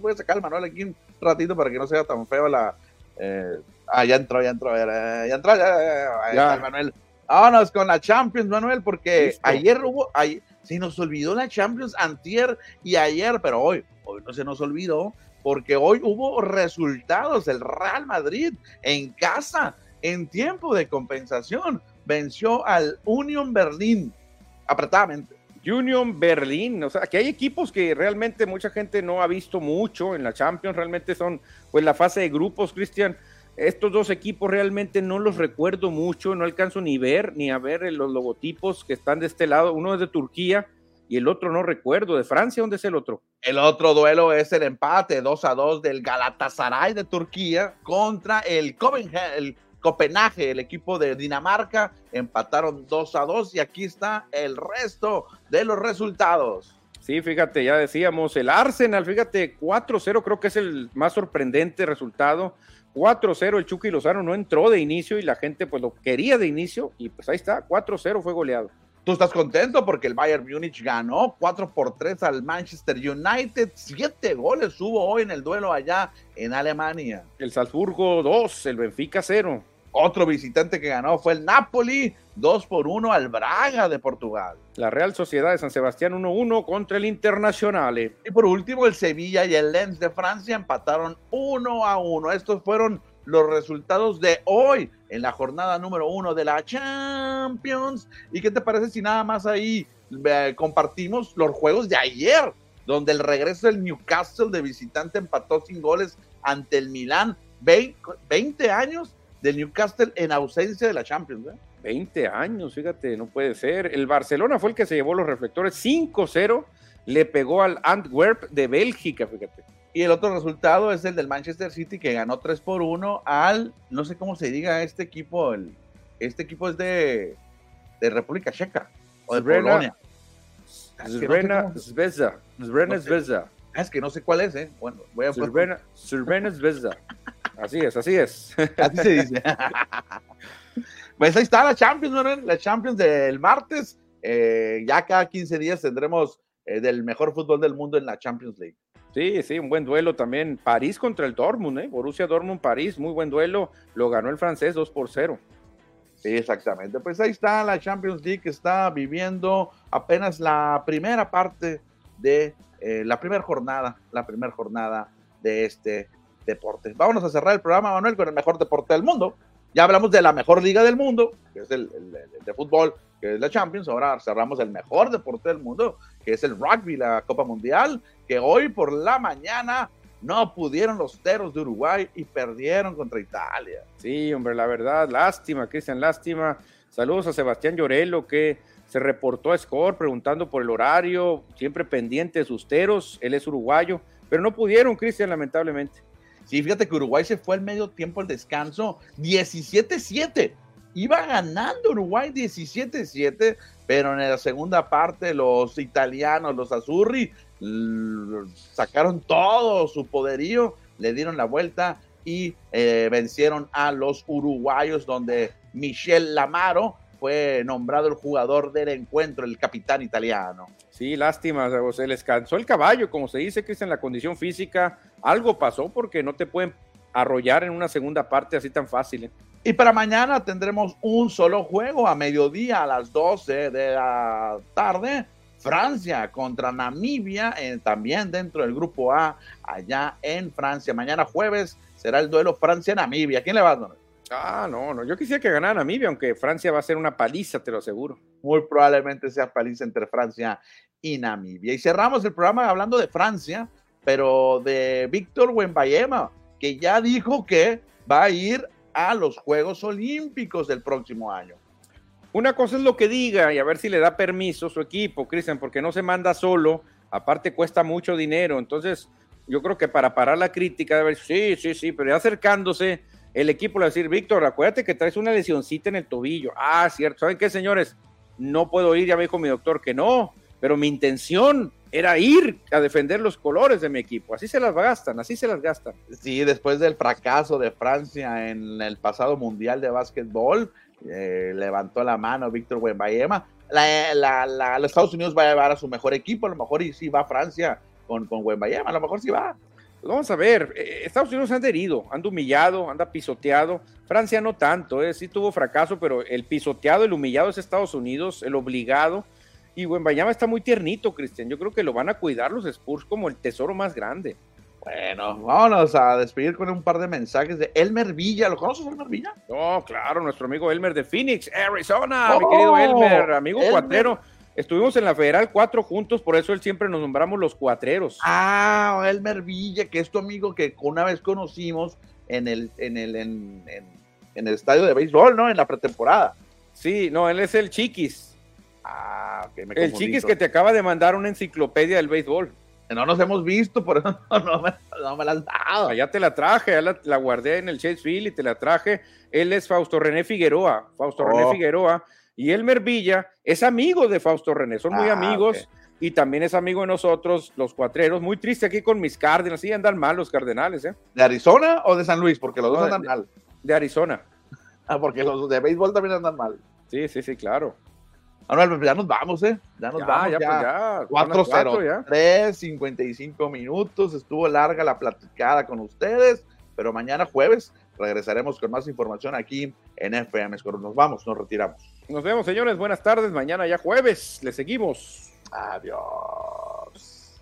Voy a sacar el manual aquí un ratito para que no sea tan feo la... Eh, ah, ya entró, ya entró, ya, entró, ya, ya, Manuel. Vámonos con la Champions, Manuel, porque ayer hubo, ayer, se nos olvidó la Champions antier y ayer, pero hoy, hoy no se nos olvidó porque hoy hubo resultados. El Real Madrid en casa, en tiempo de compensación, venció al Union Berlín apretadamente. Union Berlín, o sea, que hay equipos que realmente mucha gente no ha visto mucho en la Champions, realmente son pues la fase de grupos, Cristian. Estos dos equipos realmente no los recuerdo mucho, no alcanzo ni ver ni a ver los logotipos que están de este lado. Uno es de Turquía y el otro no recuerdo. ¿De Francia dónde es el otro? El otro duelo es el empate 2 a 2 del Galatasaray de Turquía contra el, el Copenhague, el equipo de Dinamarca. Empataron 2 a 2 y aquí está el resto de los resultados. Sí, fíjate, ya decíamos, el Arsenal, fíjate, 4-0 creo que es el más sorprendente resultado. 4-0 el Chucky Lozano no entró de inicio y la gente pues lo quería de inicio y pues ahí está, 4-0 fue goleado. Tú estás contento porque el Bayern Múnich ganó 4 por 3 al Manchester United. Siete goles hubo hoy en el duelo allá en Alemania. El Salzburgo 2, el Benfica 0. Otro visitante que ganó fue el Napoli, 2 por 1 al Braga de Portugal. La Real Sociedad de San Sebastián 1-1 contra el Internacional. Y por último, el Sevilla y el Lens de Francia empataron 1 a 1. Estos fueron los resultados de hoy en la jornada número uno de la Champions. ¿Y qué te parece si nada más ahí compartimos los juegos de ayer, donde el regreso del Newcastle de visitante empató sin goles ante el Milán? 20, años del Newcastle en ausencia de la Champions. 20 ¿eh? años, fíjate, no puede ser. El Barcelona fue el que se llevó los reflectores 5-0 le pegó al Antwerp de Bélgica, fíjate. Y el otro resultado es el del Manchester City que ganó 3 por 1 al, no sé cómo se diga este equipo, el, este equipo es de, de República Checa o de Polonia. Zrena Zvezda. Zrena Zvezda. Es que no sé cuál es, ¿eh? Bueno, voy a Zrena Zvezda. Así es, así es. Así se dice. *laughs* pues ahí está la Champions, ¿no? La Champions del martes. Eh, ya cada 15 días tendremos eh, del mejor fútbol del mundo en la Champions League. Sí, sí, un buen duelo también. París contra el Dortmund, ¿eh? Borussia Dortmund París, muy buen duelo. Lo ganó el francés 2 por 0. Sí, exactamente. Pues ahí está la Champions League que está viviendo apenas la primera parte de eh, la primera jornada, la primera jornada de este deporte. Vámonos a cerrar el programa, Manuel, con el mejor deporte del mundo. Ya hablamos de la mejor liga del mundo, que es el, de fútbol, que es la Champions. Ahora cerramos el mejor deporte del mundo, que es el rugby, la Copa Mundial, que hoy por la mañana no pudieron los teros de Uruguay y perdieron contra Italia. Sí, hombre, la verdad, lástima, Cristian, lástima. Saludos a Sebastián Llorelo, que se reportó a Score preguntando por el horario, siempre pendiente de sus teros. Él es uruguayo, pero no pudieron, Cristian, lamentablemente. Sí, fíjate que Uruguay se fue al medio tiempo al descanso 17-7. Iba ganando Uruguay 17-7, pero en la segunda parte los italianos, los Azurri, sacaron todo su poderío, le dieron la vuelta y eh, vencieron a los uruguayos, donde Michel Lamaro fue nombrado el jugador del encuentro, el capitán italiano. Sí, lástima, se les cansó el caballo, como se dice en la condición física, algo pasó porque no te pueden arrollar en una segunda parte así tan fácil. ¿eh? Y para mañana tendremos un solo juego a mediodía a las 12 de la tarde. Francia contra Namibia, eh, también dentro del grupo A, allá en Francia. Mañana jueves será el duelo Francia-Namibia. ¿Quién le va a dar? Ah, no, no. Yo quisiera que ganara Namibia, aunque Francia va a ser una paliza, te lo aseguro. Muy probablemente sea paliza entre Francia y Namibia. Y cerramos el programa hablando de Francia, pero de Víctor Wembayema, que ya dijo que va a ir a los Juegos Olímpicos del próximo año. Una cosa es lo que diga y a ver si le da permiso su equipo, Cristian, porque no se manda solo, aparte cuesta mucho dinero. Entonces, yo creo que para parar la crítica, de ver, sí, sí, sí, pero ya acercándose el equipo le va a decir, Víctor, acuérdate que traes una lesioncita en el tobillo. Ah, cierto. ¿Saben qué, señores? No puedo ir, ya me dijo mi doctor que no, pero mi intención era ir a defender los colores de mi equipo. Así se las gastan, así se las gastan. Sí, después del fracaso de Francia en el pasado Mundial de Básquetbol, eh, levantó la mano Víctor Wembayema. La, la, los Estados Unidos va a llevar a su mejor equipo, a lo mejor y sí va a Francia con, con Wembayema, a lo mejor sí va. Pues vamos a ver, eh, Estados Unidos anda herido, anda humillado, anda pisoteado. Francia no tanto, eh, sí tuvo fracaso, pero el pisoteado, el humillado es Estados Unidos, el obligado. Y Bayama está muy tiernito, Cristian. Yo creo que lo van a cuidar los Spurs como el tesoro más grande. Bueno, vámonos a despedir con un par de mensajes de Elmer Villa. ¿Lo conoces, Elmer Villa? No, claro, nuestro amigo Elmer de Phoenix, Arizona, mi querido oh, Elmer, amigo cuatero. Estuvimos en la Federal cuatro juntos, por eso él siempre nos nombramos los cuatreros. Ah, Elmer Villa, que es tu amigo que una vez conocimos en el, en el, en, el estadio de béisbol, ¿no? En la pretemporada. Sí, no, él es el Chiquis. Ah, me El Chiquis que te acaba de mandar una enciclopedia del béisbol. No nos hemos visto, por eso *laughs* no, me, no la has dado. Allá te la traje, ya la, guardé en el Chase Field y te la traje. Él es Fausto René Figueroa. Fausto René oh. Figueroa y Elmer Villa es amigo de Fausto René, son muy ah, amigos y también es amigo de nosotros, los cuatreros. Muy triste aquí con mis Cárdenas, sí andan mal los Cardenales, ¿eh? ¿De Arizona o de San Luis? Porque los dos andan mal. De Arizona. Ah, porque los de béisbol también andan mal. Sí, sí, sí, claro. Manuel, pues ya nos vamos, ¿eh? Ya nos vamos. Ya, ya. Pues ya. 4-0-3, 55 minutos. Estuvo larga la platicada con ustedes, pero mañana jueves regresaremos con más información aquí en FM Score. Nos vamos, nos retiramos. Nos vemos, señores. Buenas tardes. Mañana ya jueves. Le seguimos. Adiós.